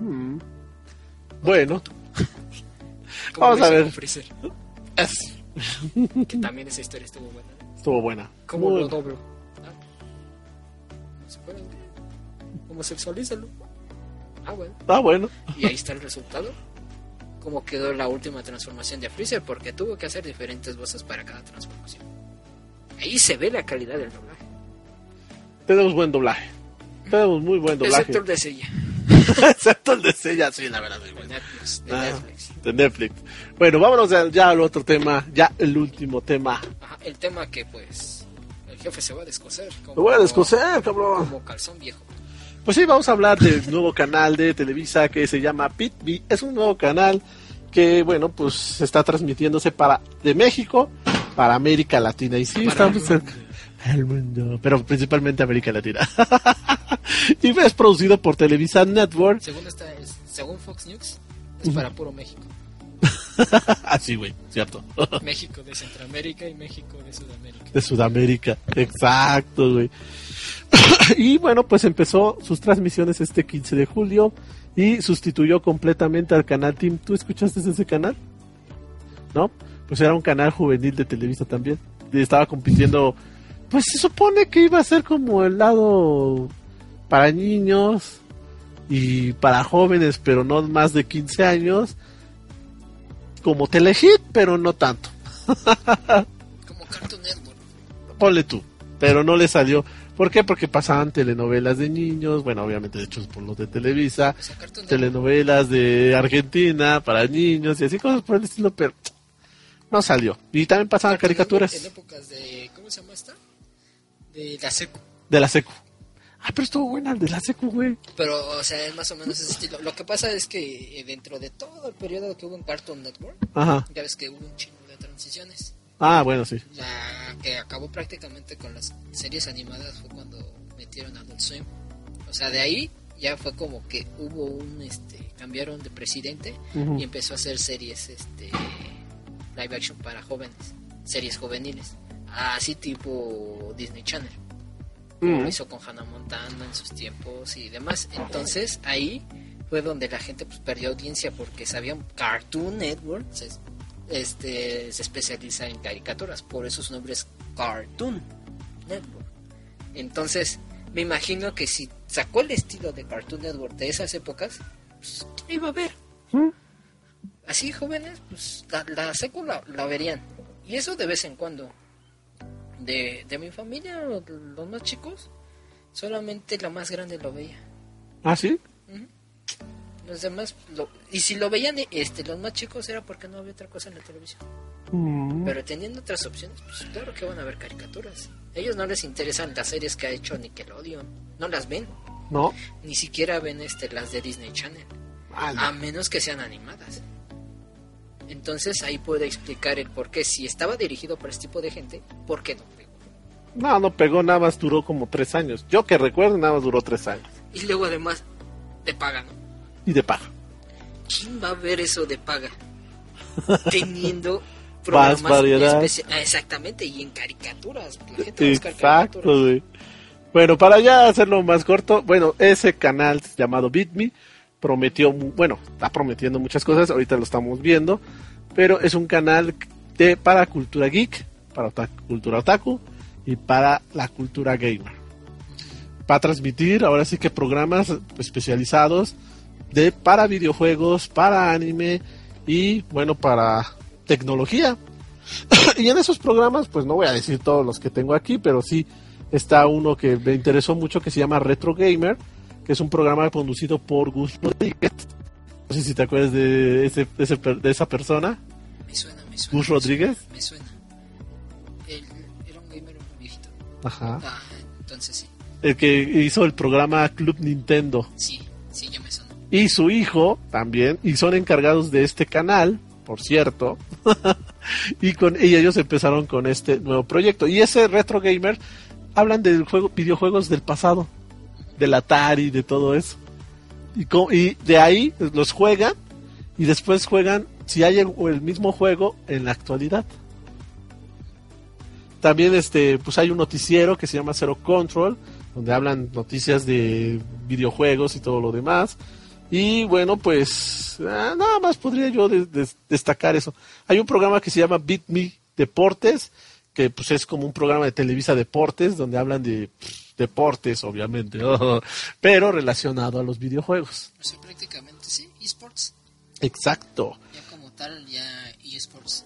Speaker 1: Mm. Bueno,
Speaker 2: Como
Speaker 1: Vamos a ver.
Speaker 2: Freezer,
Speaker 1: es-
Speaker 2: que también esa historia estuvo buena.
Speaker 1: estuvo buena.
Speaker 2: ¿Cómo
Speaker 1: Muy-
Speaker 2: lo doblo? Ah, se. Homosexualízalo. Ah, bueno.
Speaker 1: Ah, bueno.
Speaker 2: Y ahí está el resultado. Cómo quedó la última transformación de Freezer, porque tuvo que hacer diferentes voces para cada transformación. Ahí se ve la calidad del doblaje.
Speaker 1: Tenemos buen doblaje. Tenemos muy buen doblaje.
Speaker 2: Excepto el de Sella,
Speaker 1: Excepto el de Sella, sí, la verdad.
Speaker 2: de. Netflix. De
Speaker 1: Ah,
Speaker 2: Netflix.
Speaker 1: de Netflix. Bueno, vámonos ya, al otro tema. Ya el último tema.
Speaker 2: Ajá, el tema que, pues, el jefe se va a descoser. Como,
Speaker 1: Me voy a descoser, cabrón.
Speaker 2: Como calzón viejo.
Speaker 1: Pues sí, vamos a hablar del nuevo canal de Televisa que se llama PitV. Es un nuevo canal que, bueno, pues está transmitiéndose para de México para América Latina. Y sí,
Speaker 2: Para
Speaker 1: estamos cerca. El mundo, pero principalmente América Latina. y es producido por Televisa Network.
Speaker 2: Según, esta, es- según Fox News, es para puro México.
Speaker 1: Así, güey, cierto.
Speaker 2: México de Centroamérica y México de Sudamérica.
Speaker 1: de Sudamérica. Exacto, güey. y bueno, pues empezó sus transmisiones este 15 de julio y sustituyó completamente al canal Team. ¿Tú escuchaste ese canal? ¿No? Pues era un canal juvenil de Televisa también. Y estaba compitiendo, pues se supone que iba a ser como el lado para niños y para jóvenes, pero no más de 15 años. Como Telehit, pero no tanto.
Speaker 2: Como Cartoon Network.
Speaker 1: ponle tú, pero no le salió. ¿Por qué? Porque pasaban telenovelas de niños, bueno, obviamente hechos por los de Televisa,
Speaker 2: O sea,
Speaker 1: telenovelas de Argentina para niños y así cosas por el estilo, pero no salió. Y también pasaban
Speaker 2: Network En
Speaker 1: caricaturas
Speaker 2: épocas de. ¿Cómo se llama esta? De la secu.
Speaker 1: de la secu. Ah, pero estuvo buena el de la secu, güey.
Speaker 2: Pero, o sea, es más o menos ese estilo. Lo que pasa es que eh, dentro de todo el periodo que hubo en Cartoon Network,
Speaker 1: Ajá.
Speaker 2: ya ves que hubo un chingo de transiciones.
Speaker 1: Ah, bueno, sí.
Speaker 2: La que acabó prácticamente con las series animadas fue cuando metieron Adult Swim. O sea, de ahí ya fue como que hubo un, este, cambiaron de presidente y empezó a hacer series, este, live action para jóvenes, series juveniles, así tipo Disney Channel. Como
Speaker 1: Mm.
Speaker 2: lo hizo con Hannah Montana en sus tiempos y demás. Entonces ahí fue donde la gente pues, perdió audiencia porque sabían Cartoon Network se, este, se especializa en caricaturas, por eso su nombre es Cartoon Network. Entonces me imagino que si sacó el estilo de Cartoon Network de esas épocas, pues, ¿quién iba a ver?
Speaker 1: Mm.
Speaker 2: Así jóvenes, pues la, la secu la, la verían. Y eso de vez en cuando. De, de mi familia, los más chicos, solamente la más grande lo veía.
Speaker 1: Ah, sí.
Speaker 2: Los demás, lo- y si lo veían este, los más chicos era porque no había otra cosa en la televisión.
Speaker 1: Mm.
Speaker 2: Pero teniendo otras opciones, pues claro que van a ver caricaturas. A ellos no les interesan las series que ha hecho Nickelodeon. No las ven.
Speaker 1: No.
Speaker 2: Ni siquiera ven este, las de Disney Channel. A menos que sean animadas. Entonces ahí puede explicar el por qué. Si estaba dirigido para este tipo de gente, ¿por qué no pegó?
Speaker 1: No, no pegó, nada más duró como tres años. Yo que recuerdo, nada más duró tres años.
Speaker 2: Y luego además te pagan.
Speaker 1: Y de paga.
Speaker 2: ¿Quién va a ver eso de paga? Teniendo
Speaker 1: Más
Speaker 2: programas especia- ah, Exactamente, y en caricaturas. La gente busca caricaturas.
Speaker 1: Exacto, güey. Bueno, para ya hacerlo más corto, bueno, ese canal llamado BitMe prometió, bueno, está prometiendo muchas cosas, ahorita lo estamos viendo, pero es un canal de para cultura geek, para cultura otaku y para la cultura gamer. Va a transmitir ahora sí que programas especializados de para videojuegos, para anime y bueno, para tecnología. y en esos programas, pues no voy a decir todos los que tengo aquí, pero sí está uno que me interesó mucho que se llama Retro Gamer, que es un programa conducido por Gus Rodríguez. No sé si te acuerdas de, ese, de, ese per- de esa persona,
Speaker 2: Me suena, me suena.
Speaker 1: Gus
Speaker 2: me
Speaker 1: Rodríguez.
Speaker 2: suena, Me suena. Él era un gamer un viejito.
Speaker 1: Ajá.
Speaker 2: Ah, entonces sí.
Speaker 1: El que hizo el programa Club Nintendo.
Speaker 2: Sí, sí, ya me suena.
Speaker 1: Y su hijo también, y son encargados de este canal, por cierto. y con y ellos empezaron con este nuevo proyecto. Y ese Retro Gamer hablan de juego, videojuegos del pasado, del Atari, de todo eso. Y, de ahí los juegan y después juegan si hay el, mismo juego en la actualidad. También este pues hay un noticiero que se llama Zero Control, donde hablan noticias de videojuegos y todo lo demás. Y bueno, pues ah, nada más podría yo de- de- destacar eso. Hay un programa que se llama Beat Me Deportes, que pues es como un programa de Televisa Deportes, donde hablan de deportes, obviamente, pero relacionado a los videojuegos.
Speaker 2: O sea, prácticamente sí, esports.
Speaker 1: Exacto.
Speaker 2: Ya como tal, ya esports.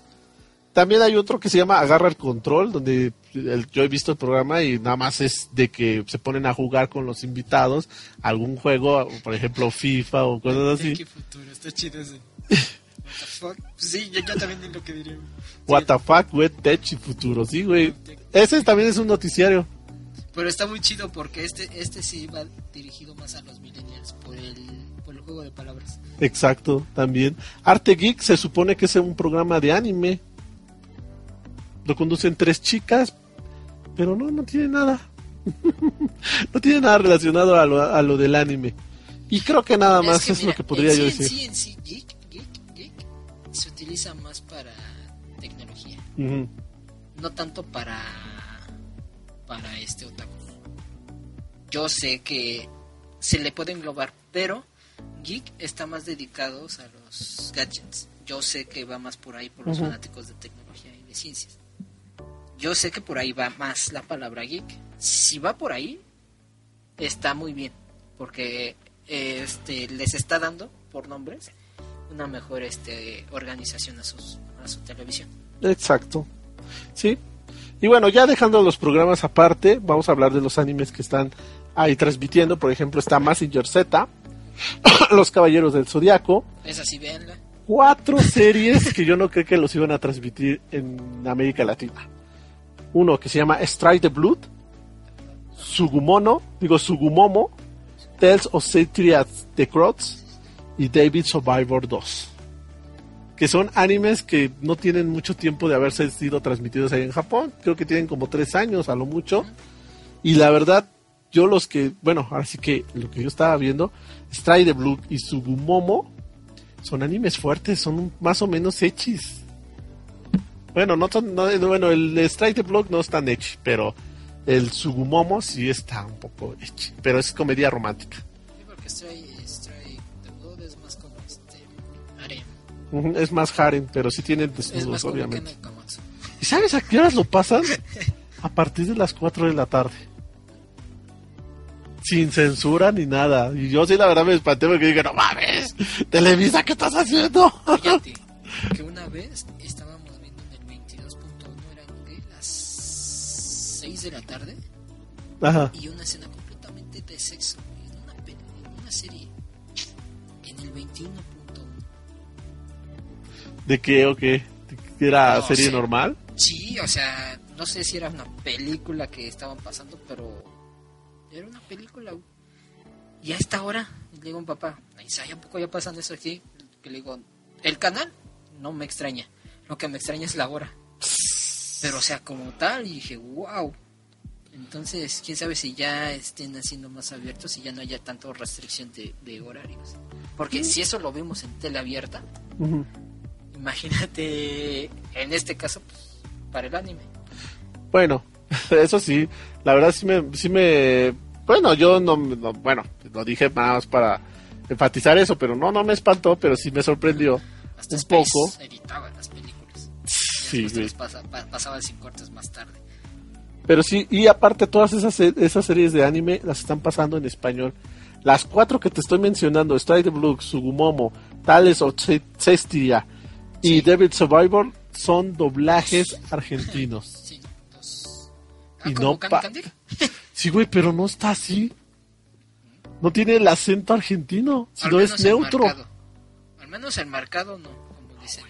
Speaker 1: También hay otro que se llama Agarra el Control, donde el- yo he visto el programa y nada más es de que se ponen a jugar con los invitados algún juego, por ejemplo FIFA o cosas así.
Speaker 2: Qué futuro, está chido ese. What the fuck? Sí, yo, yo también es lo que diría.
Speaker 1: What the fuck, Wet Tech y Futuro, sí, güey. Ese también es un noticiario.
Speaker 2: Pero está muy chido porque este este sí va dirigido más a los millennials por el, por el juego de palabras.
Speaker 1: Exacto, también. Arte Geek se supone que es un programa de anime. Lo conducen tres chicas, pero no, no tiene nada. no tiene nada relacionado a lo, a lo del anime. Y creo que nada más
Speaker 2: que
Speaker 1: es,
Speaker 2: mira,
Speaker 1: lo que podría yo decir.
Speaker 2: Sí, en sí, geek, geek, geek, se utiliza más para tecnología, no tanto para para este otaku. Yo sé que se le puede englobar, pero geek está más dedicados a los gadgets. Yo sé que va más por ahí por los fanáticos de tecnología y de ciencias. Yo sé que por ahí va más la palabra geek. Si va por ahí, está muy bien, porque este les está dando por nombres una mejor este organización a sus a su televisión.
Speaker 1: Exacto. Sí. Y bueno, ya dejando los programas aparte, vamos a hablar de los animes que están ahí transmitiendo. Por ejemplo, está Massinger Z, Los Caballeros del Zodiaco,
Speaker 2: Es así, véanla.
Speaker 1: cuatro series que yo no creo que los iban a transmitir en América Latina. Uno que se llama Strike the Blood, Sugumono, digo Sugumomo, Tales of Satrias the Crocs y David Survivor 2. Que son animes que no tienen mucho tiempo de haberse sido transmitidos ahí en Japón. Creo que tienen como tres años a lo mucho. Y la verdad, yo los que, bueno, ahora sí que lo que yo estaba viendo, Strike the Blood y Sugumomo, son animes fuertes, son más o menos hechis. Bueno, no son, no, no, bueno, el Strike the Block no es tan hechi, pero el Sugumomo sí está un poco hechi, pero es comedia romántica.
Speaker 2: Sí, porque Stray, Stray Es más harem,
Speaker 1: pero sí tienen
Speaker 2: Es
Speaker 1: desnudos,
Speaker 2: como
Speaker 1: obviamente. ¿Y sabes a qué horas lo pasan? A partir de las 4 de la tarde. Sin censura ni nada. Y yo sí, la verdad, me espanté porque dije, no mames, Televisa, ¿qué estás haciendo?
Speaker 2: Fíjate que una vez estábamos viendo en el 22.1 eran las 6 de la tarde
Speaker 1: Ajá.
Speaker 2: y una escena ¿De
Speaker 1: qué o qué? ¿De qué ¿Era
Speaker 2: No
Speaker 1: serie normal?
Speaker 2: Sí, o sea, no sé si era una película que estaban pasando, pero era una película. Y a esta hora, le digo a mi papá, ¿y a poco ya pasan eso aquí? Que le digo, el canal no me extraña, lo que me extraña es la hora. Pero o sea, como tal, y dije, wow. Entonces, quién sabe si ya estén haciendo más abiertos y ya no haya tanto restricción de, de horarios. Porque si eso lo vemos en tele abierta,
Speaker 1: Ujú.
Speaker 2: Imagínate en este caso pues, para el anime.
Speaker 1: Bueno, eso sí, la verdad sí me, sí me, bueno, yo no, no- bueno, lo dije más para enfatizar eso, pero no, no me espantó, pero sí me sorprendió
Speaker 2: Hasta
Speaker 1: un
Speaker 2: Space
Speaker 1: poco.
Speaker 2: las películas.
Speaker 1: Sí,
Speaker 2: pasa- pa- pasaban sin cortes más tarde.
Speaker 1: Pero sí, y aparte todas esas, esas series de anime las están pasando en español. Las cuatro que te estoy mencionando, Strike Blue, Sugumomo, Tales of Ce- Cestia y
Speaker 2: Sí.
Speaker 1: Devil Survivor, son doblajes argentinos.
Speaker 2: Sí. Dos. Ah,
Speaker 1: Y
Speaker 2: ¿como
Speaker 1: no? Sí, güey, pero no está así. No tiene el acento argentino, sino es neutro.
Speaker 2: marcado. Al menos el marcado no, como dicen.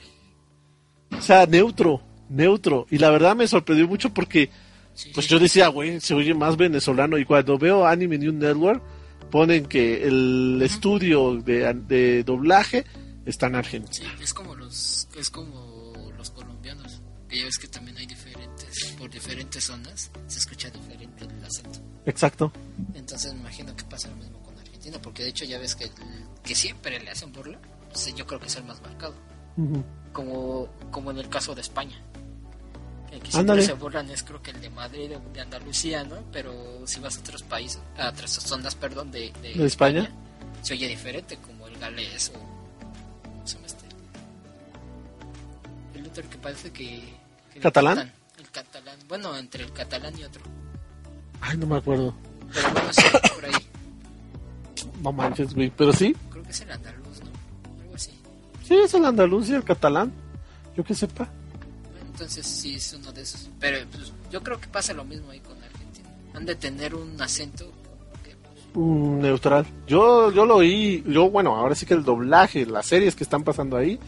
Speaker 1: O sea, neutro, neutro. Y la verdad me sorprendió mucho porque
Speaker 2: Sí,
Speaker 1: Pues
Speaker 2: sí.
Speaker 1: yo decía, güey, se oye más venezolano. Y cuando veo Anime News Network, ponen que el estudio de, de doblaje está en Argentina.
Speaker 2: Sí, es como los es como los colombianos, que ya ves que también hay diferentes por diferentes zonas, se escucha diferente el acento.
Speaker 1: Exacto.
Speaker 2: Entonces me imagino que pasa lo mismo con Argentina, porque de hecho ya ves que que siempre le hacen burla, pues, yo creo que es el más marcado, como como en el caso de España. El que siempre se burlan es creo que el de Madrid de Andalucía, ¿no? Pero si vas a otros países, a otras zonas, perdón, de,
Speaker 1: ¿De España?
Speaker 2: se oye diferente, como el galés o El otro que parece que,
Speaker 1: ¿Catalán?
Speaker 2: El catalán, bueno, entre el catalán y otro.
Speaker 1: Ay, no me acuerdo.
Speaker 2: Pero bueno, sí, por ahí.
Speaker 1: No manches, güey. Pero sí,
Speaker 2: Creo que es el andaluz, ¿no? Algo así.
Speaker 1: sí, es el andaluz y el catalán. Yo que sepa.
Speaker 2: Entonces sí es uno de esos. Pero pues, yo creo que pasa lo mismo ahí con Argentina. Han de tener un acento que pues,
Speaker 1: neutral. Yo, yo lo oí. Yo, bueno, ahora sí que el doblaje, las series que están pasando ahí,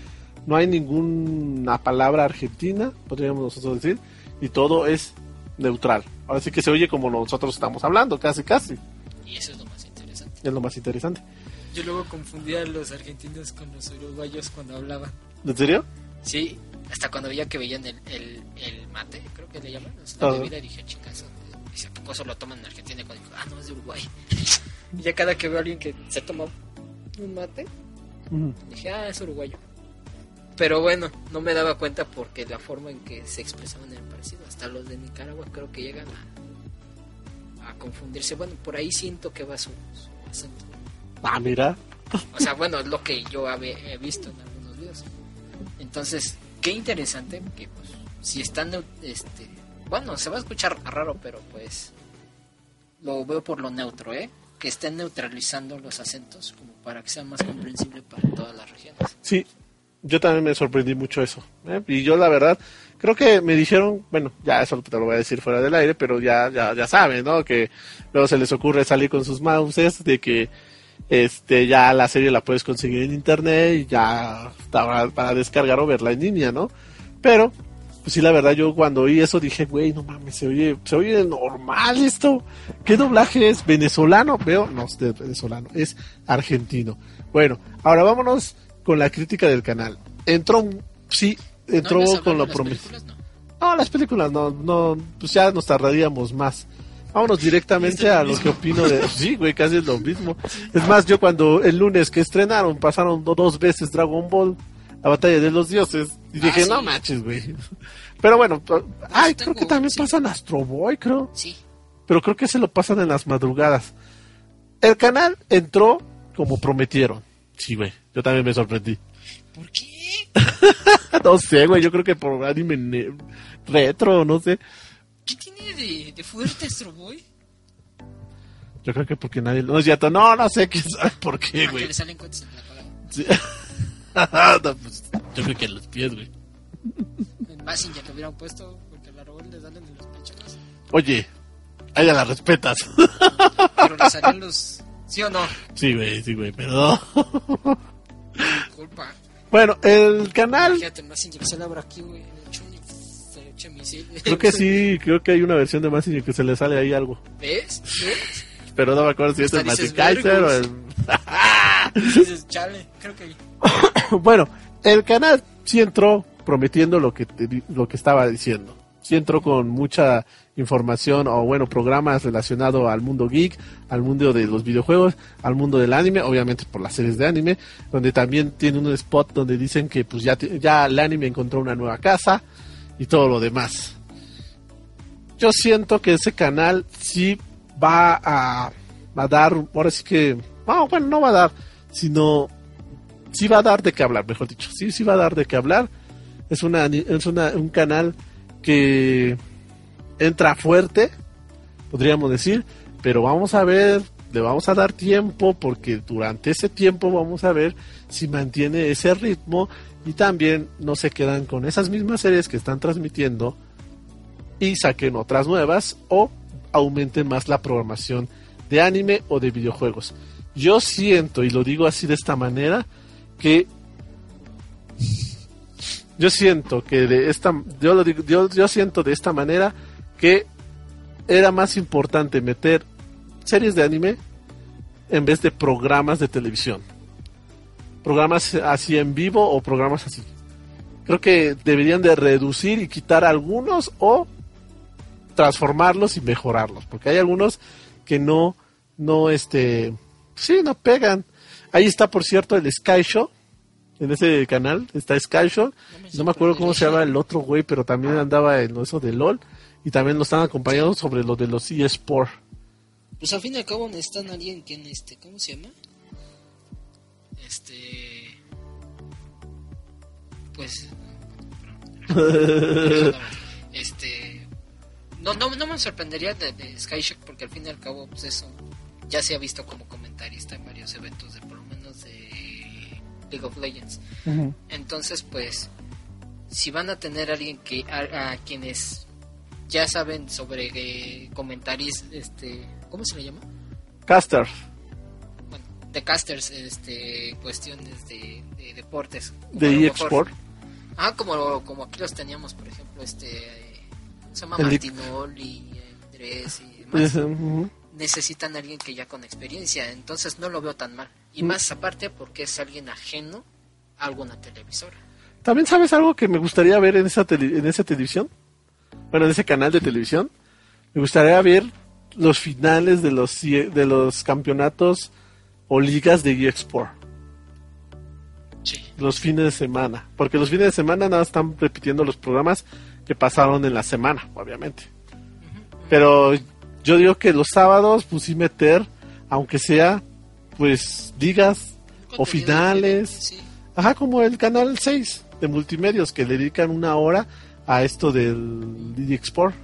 Speaker 1: no hay ninguna palabra argentina, podríamos nosotros decir. Y todo es neutral. Ahora sí que se oye como nosotros estamos hablando, casi, casi.
Speaker 2: y eso es lo más interesante.
Speaker 1: Es lo más interesante.
Speaker 2: Yo luego confundía a los argentinos con los uruguayos cuando hablaban.
Speaker 1: ¿En serio?
Speaker 2: Sí, hasta cuando veía que veían el, el, el mate, creo que le llaman, la
Speaker 1: Ajá.
Speaker 2: bebida, dije, chicas, dice, ¿a poco eso lo toman en Argentina? Y cuando dijo, ah, no, es de Uruguay. y ya cada que veo a alguien que se toma un mate,
Speaker 1: Ujú.
Speaker 2: dije, ah, es uruguayo. Pero bueno, no me daba cuenta porque la forma en que se expresaban era parecido. Hasta los de Nicaragua creo que llegan a, a confundirse. Bueno, por ahí siento que va su, su acento.
Speaker 1: Ah, mira.
Speaker 2: O sea, bueno, es lo que yo habe- he visto en algunos videos. Entonces, qué interesante que pues si están este, bueno, se va a escuchar raro, pero pues lo veo por lo neutro, ¿eh? Que estén neutralizando los acentos como para que sea más comprensible para todas las regiones.
Speaker 1: Sí, yo también me sorprendí mucho eso. ¿eh? Y yo la verdad, creo que me dijeron, bueno, ya eso te lo voy a decir fuera del aire, pero ya, ya, ya saben, ¿no? Que luego se les ocurre salir con sus mouses de que este ya la serie la puedes conseguir en internet y ya está para descargar o verla en línea, ¿no? Pero, pues sí, la verdad, yo cuando oí eso dije, güey, no mames, se oye, se oye normal esto. ¿Qué doblaje es? ¿Venezolano? Veo, no es venezolano, es argentino. Bueno, ahora vámonos con la crítica del canal. Entró, sí, entró
Speaker 2: ¿No ibas a
Speaker 1: con prometido.
Speaker 2: películas? No.
Speaker 1: No, las películas no, no, pues ya nos tardaríamos más. Vámonos directamente a lo que opino de... Sí, güey, casi es lo mismo. Es más, yo cuando el lunes que estrenaron, pasaron do- dos veces Dragon Ball, la batalla de los dioses, y
Speaker 2: Ah,
Speaker 1: dije,
Speaker 2: sí.
Speaker 1: no manches, güey. Pero bueno, ay, creo
Speaker 2: tengo-
Speaker 1: que también
Speaker 2: sí.
Speaker 1: pasan Astro Boy, creo.
Speaker 2: Sí,
Speaker 1: Pero creo que se lo pasan en las madrugadas. El canal entró como prometieron. Sí, güey, yo también me sorprendí.
Speaker 2: ¿por qué?
Speaker 1: No sé, güey, yo creo que por anime retro, no sé.
Speaker 2: ¿Qué tiene de, de fuerte Astro Boy?
Speaker 1: Yo creo que porque nadie... No es cierto, no, no sé quién sabe por qué,
Speaker 2: Ah,
Speaker 1: güey.
Speaker 2: le salen cuentas en la palabra.
Speaker 1: Sí. No, pues, yo creo que en los pies, güey.
Speaker 2: En Massinger le hubieran puesto porque la robot le salen en los pechos.
Speaker 1: Oye, a ella la respetas.
Speaker 2: Pero le salían los. ¿Sí o no?
Speaker 1: Sí, güey, sí, güey, pero...
Speaker 2: Culpa.
Speaker 1: Bueno, el canal...
Speaker 2: Fíjate, Massinger se le aquí, güey.
Speaker 1: Creo que sí, creo que hay una versión de Massinger que se le sale ahí algo.
Speaker 2: ¿Ves? ¿Ves?
Speaker 1: Pero no me acuerdo si es el Kaiser o el...
Speaker 2: Dices, chale, creo que.
Speaker 1: bueno, el canal sí entró prometiendo lo que te lo que estaba diciendo. Sí entró con mucha información o bueno, programas relacionados al mundo geek, al mundo de los videojuegos, al mundo del anime, obviamente por las series de anime, donde también tiene un spot donde dicen que pues ya, ya el anime encontró una nueva casa y todo lo demás. Yo siento que ese canal sí va a, a dar, ahora sí que, bueno, no va a dar, sino sí va a dar de qué hablar, mejor dicho, sí, sí va a dar de qué hablar. Es, una, es una, un canal que entra fuerte, podríamos decir, pero vamos a ver, le vamos a dar tiempo porque durante ese tiempo vamos a ver si mantiene ese ritmo y también no se quedan con esas mismas series que están transmitiendo y saquen otras nuevas o aumenten más la programación de anime o de videojuegos. Yo siento, y lo digo así de esta manera, que yo siento que de esta yo yo siento de esta manera que era más importante meter series de anime en vez de programas de televisión. Programas así en vivo o programas así. Creo que deberían de reducir y quitar algunos o transformarlos y mejorarlos, porque hay algunos que no no este sí, no pegan. Ahí está por cierto el Sky Show en ese canal, está Sky Show. No me, acuerdo cómo se llama el otro güey, pero también andaba en eso de LOL y también lo están acompañando sobre lo de los eSport.
Speaker 2: Pues al fin y al cabo necesitan alguien que este, ¿cómo se llama? Este pues este no, no, no me sorprendería de, de Skyshock porque al fin y al cabo pues eso ya se ha visto como comentarista en varios eventos de de League of Legends. Entonces pues si van a tener a alguien que a, quienes ya saben sobre eh, comentarios este ¿cómo se le llama?
Speaker 1: Casters.
Speaker 2: Bueno, de casters este cuestiones de, deportes.
Speaker 1: De eSport.
Speaker 2: Ah, como, como aquí los teníamos, por ejemplo, este se llama Martinol y Andrés y demás necesitan a alguien que ya con experiencia, entonces no lo veo tan mal. Y más aparte porque es alguien ajeno a alguna televisora.
Speaker 1: ¿También sabes algo que me gustaría ver en esa, en esa televisión? Bueno, en ese canal de televisión. Me gustaría ver los finales de los, de los campeonatos o ligas de eSport. Sí. Los fines de semana. Porque los fines de semana nada están repitiendo los programas que pasaron en la semana, obviamente. Pero yo digo que los sábados, pues sí meter, aunque sea, pues, digas o finales. Ajá, como el canal 6 de multimedios que le dedican una hora a esto del eSport.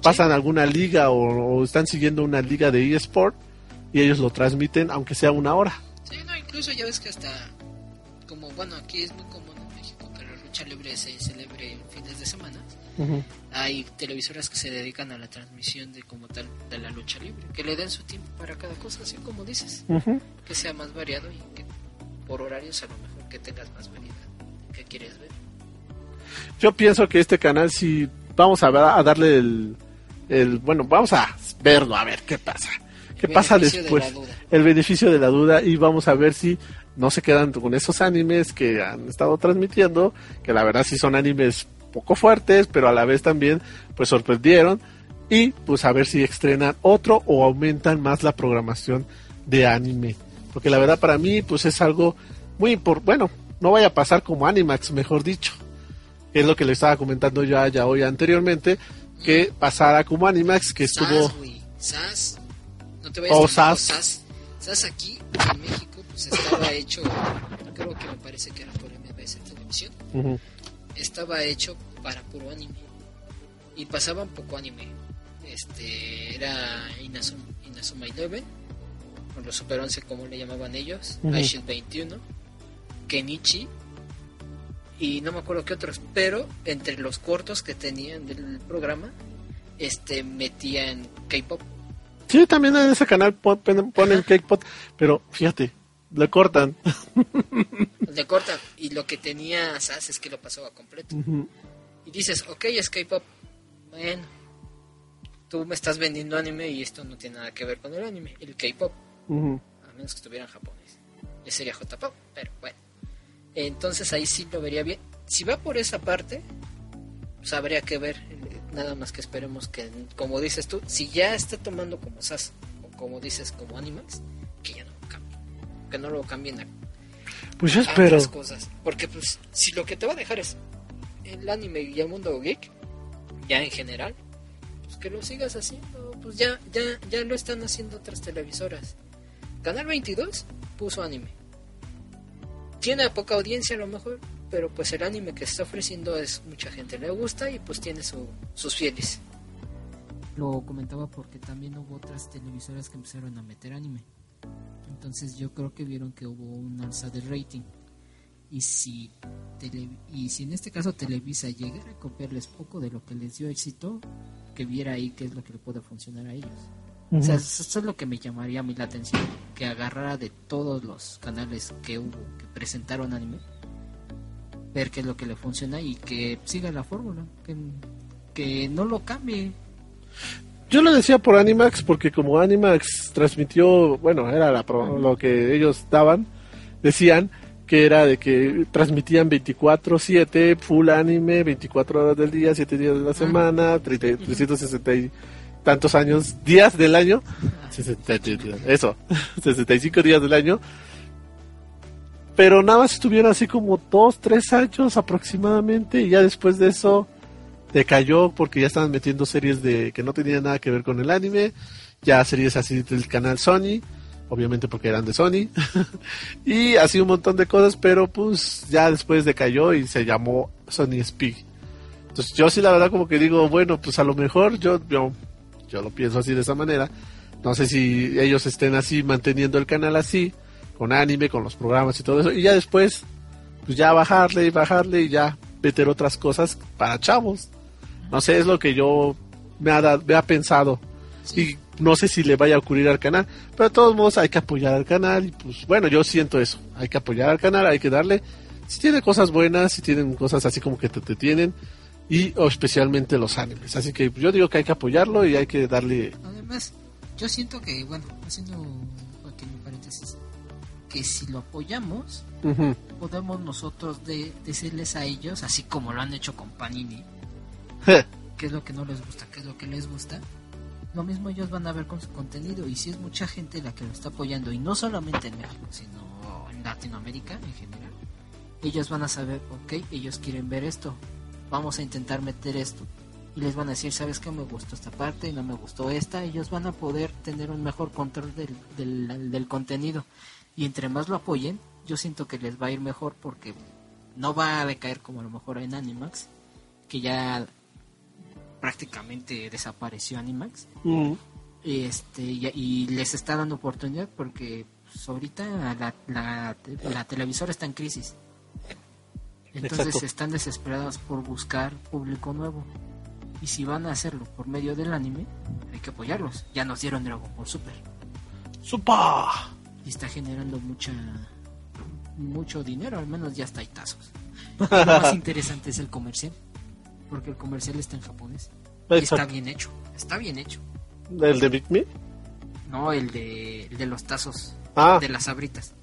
Speaker 1: Pasan alguna liga o, están siguiendo una liga de eSport y ellos lo transmiten aunque sea una hora.
Speaker 2: Sí, no, incluso ya ves que hasta, como bueno, aquí es muy común en México que la lucha libre se celebre fines de semana hay televisoras que se dedican a la transmisión de como tal de la lucha libre, que le den su tiempo para cada cosa, así como dices, que sea más variado y que por horarios a lo mejor que tengas más variedad que quieres ver.
Speaker 1: Yo pienso que este canal si vamos a, ver, a darle el, el, bueno, vamos a verlo, a ver qué pasa. ¿Qué pasa después? El beneficio de la duda y vamos a ver si no se quedan con esos animes que han estado transmitiendo, que la verdad sí son animes poco fuertes, pero a la vez también pues sorprendieron y pues a ver si estrenan otro o aumentan más la programación de anime. Porque la verdad para mí pues es algo muy importante, bueno, no vaya a pasar como Animax, mejor dicho. es lo que le estaba comentando ya, ya hoy anteriormente, que pasara como Animax, que estuvo...
Speaker 2: SAS, no te vayas SAS. SAS. aquí en México pues estaba hecho, creo que me parece que era por MBS Televisión estaba hecho para puro anime. Y pasaban poco anime. Este era Inazuma, Inazuma Eleven, o los Super 11 como le llamaban ellos, uh 21, Kenichi, y no me acuerdo qué otros, pero entre los cortos que tenían del programa, este metían K-pop.
Speaker 1: Sí, también en ese canal ponen K-pop, pero fíjate, le cortan.
Speaker 2: Le cortan. Y lo que tenía SAS es que lo pasaba completo. Y dices, ok, es K-pop. Bueno, tú me estás vendiendo anime y esto no tiene nada que ver con el anime, el K-pop. A menos que estuviera en japonés. Ya sería J-pop, pero bueno. Entonces ahí sí lo vería bien. Si va por esa parte,
Speaker 3: pues habría que ver, nada más que esperemos que, como dices tú, si ya está tomando como SAS, o como dices, como Animax, que no lo cambien a,
Speaker 1: Pues yo
Speaker 3: a
Speaker 1: espero.
Speaker 3: otras cosas, porque pues si lo que te va a dejar es el anime y el mundo geek, ya en general, pues que lo sigas haciendo, pues ya, ya, ya lo están haciendo otras televisoras. Canal 22 puso anime. Tiene poca audiencia a lo mejor, pero pues el anime que está ofreciendo es mucha gente le gusta y pues tiene su, sus fieles.
Speaker 2: Lo comentaba porque también hubo otras televisoras que empezaron a meter anime. Entonces yo creo que vieron que hubo un alza de rating. Y si, tele- y si en este caso Televisa llegara a copiarles poco de lo que les dio éxito, que viera ahí qué es lo que le puede funcionar a ellos. O sea, eso eso es lo que me llamaría a mí la atención, que agarrara de todos los canales que hubo, que presentaron anime, ver qué es lo que le funciona y que siga la fórmula, que, que no lo cambie.
Speaker 1: Yo lo decía por Animax porque como Animax transmitió, bueno, era la pro- lo que ellos daban, decían que era de que transmitían 24/7 full anime, 24 horas del día, 7 días de la semana, 30 360 y tantos años, días del año, 60 eso, 65 días del año. Pero nada más estuvieron así como 2, 3 años aproximadamente y ya después de eso decayó porque ya estaban metiendo series de que no tenían nada que ver con el anime, ya series así del canal Sony, obviamente porque eran de Sony, y así un montón de cosas, pero pues ya después decayó y se llamó Sony Speak. Entonces yo sí la verdad como que digo, bueno, pues a lo mejor yo, yo, yo lo pienso así de esa manera, no sé si ellos estén así manteniendo el canal así, con anime, con los programas y todo eso, y ya después, pues ya bajarle y bajarle y ya meter otras cosas para chavos. No sé, es lo que yo me ha, dado- me ha pensado. Y no sé si le vaya a ocurrir al canal. Pero de todos modos hay que apoyar al canal. Y pues bueno, yo siento eso. Hay que apoyar al canal, hay que darle. Si tiene cosas buenas, si tienen cosas así como que te, te tienen. Y o especialmente los animes. Así que yo digo que hay que apoyarlo y hay que darle.
Speaker 2: Además, yo siento que, bueno, haciendo un pequeño paréntesis, que si lo apoyamos, podemos nosotros de, decirles a ellos, así como lo han hecho con Panini, qué es lo que no les gusta, qué es lo que les gusta. Lo mismo ellos van a ver con su contenido. Y si es mucha gente la que lo está apoyando y no solamente en México, sino en Latinoamérica en general, ellos van a saber, ok, ellos quieren ver esto, vamos a intentar meter esto. Y les van a decir, sabes que me gustó esta parte y no me gustó esta, ellos van a poder tener un mejor control del, del, del contenido. Y entre más lo apoyen, yo siento que les va a ir mejor porque no va a decaer como a lo mejor en Animax, que ya prácticamente desapareció Animax.
Speaker 1: Mm.
Speaker 2: este y, y les está dando oportunidad porque pues, ahorita la, la, la televisora está en crisis. Entonces
Speaker 1: Exacto.
Speaker 2: están desesperados por buscar público nuevo. Y si van a hacerlo por medio del anime hay que apoyarlos. Ya nos dieron Dragon Ball Super.
Speaker 1: ¡Supa!
Speaker 2: y está generando mucha mucho dinero al menos ya está hay tazos. Lo más interesante es el comercial porque el comercial está en japonés y está bien hecho está bien hecho
Speaker 1: ¿El de Big Me?
Speaker 2: No, el de, el de los tazos,
Speaker 1: Ah,
Speaker 2: de las sabritas.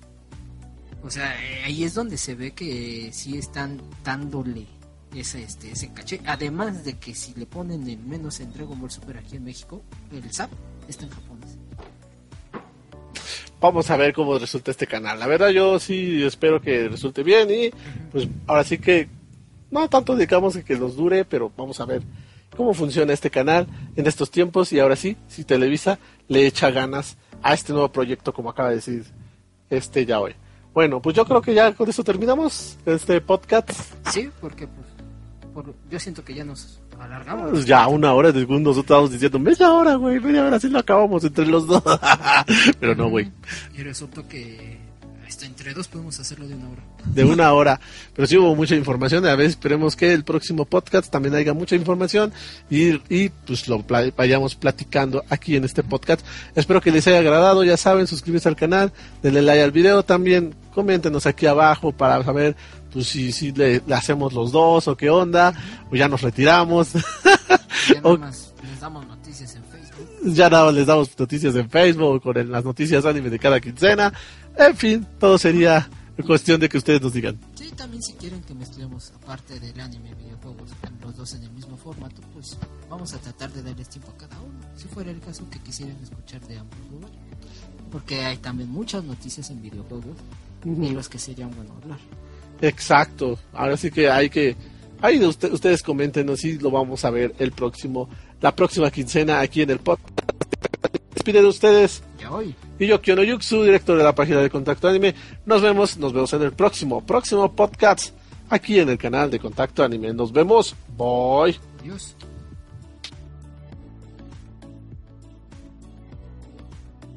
Speaker 2: O sea, eh, ahí es donde se ve que sí están dándole ese, este, ese caché. Además de que si le ponen el menos en Dragon Ball Super aquí en México, el SAP está en japonés.
Speaker 1: vamos a ver cómo resulta este canal. La verdad yo sí espero que resulte bien y pues ahora sí que no tanto digamos que nos dure, pero vamos a ver cómo funciona este canal en estos tiempos y ahora sí, si Televisa le echa ganas a este nuevo proyecto como acaba de decir este ya hoy. Bueno, pues yo creo que ya con eso terminamos este podcast.
Speaker 2: Sí, porque pues, por- yo siento que ya nos alargamos.
Speaker 1: Pues ya una hora, según nosotros estábamos diciendo media hora, güey, media hora, así lo acabamos entre los dos. pero no, güey.
Speaker 2: Y resultó que hasta entre dos podemos hacerlo de una hora.
Speaker 1: de una hora. Pero sí hubo mucha información. A ver, esperemos que el próximo podcast también haya mucha información y, y pues lo pla- vayamos platicando aquí en este podcast. Espero que les haya agradado. Ya saben, suscríbanse al canal, denle like al video. También coméntenos aquí abajo para saber pues si, si le, le hacemos los dos o qué onda. O ya nos retiramos.
Speaker 2: Ya nada
Speaker 1: Ok.
Speaker 2: más les damos noticias en Facebook.
Speaker 1: ya nada les damos noticias en Facebook con el- las noticias anime de cada quincena. En fin, todo sería cuestión de que ustedes nos digan.
Speaker 2: Sí, también si quieren que mezclemos aparte del anime y videojuegos, los dos en el mismo formato, pues vamos a tratar de darles tiempo a cada uno, si fuera el caso que quisieran escuchar de ambos lugares. Porque hay también muchas noticias en videojuegos y los que serían bueno hablar.
Speaker 1: Exacto, ahora sí que hay que... Ahí ustedes comenten si lo vamos a ver el próximo, la próxima quincena aquí en el podcast. Despide de ustedes.
Speaker 2: Ya hoy.
Speaker 1: Y yo, Kiono Yuxu, director de la página de Contacto Anime. Nos vemos, nos vemos en el próximo, próximo podcast aquí en el canal de Contacto Anime. Nos vemos. Bye.
Speaker 2: Adiós.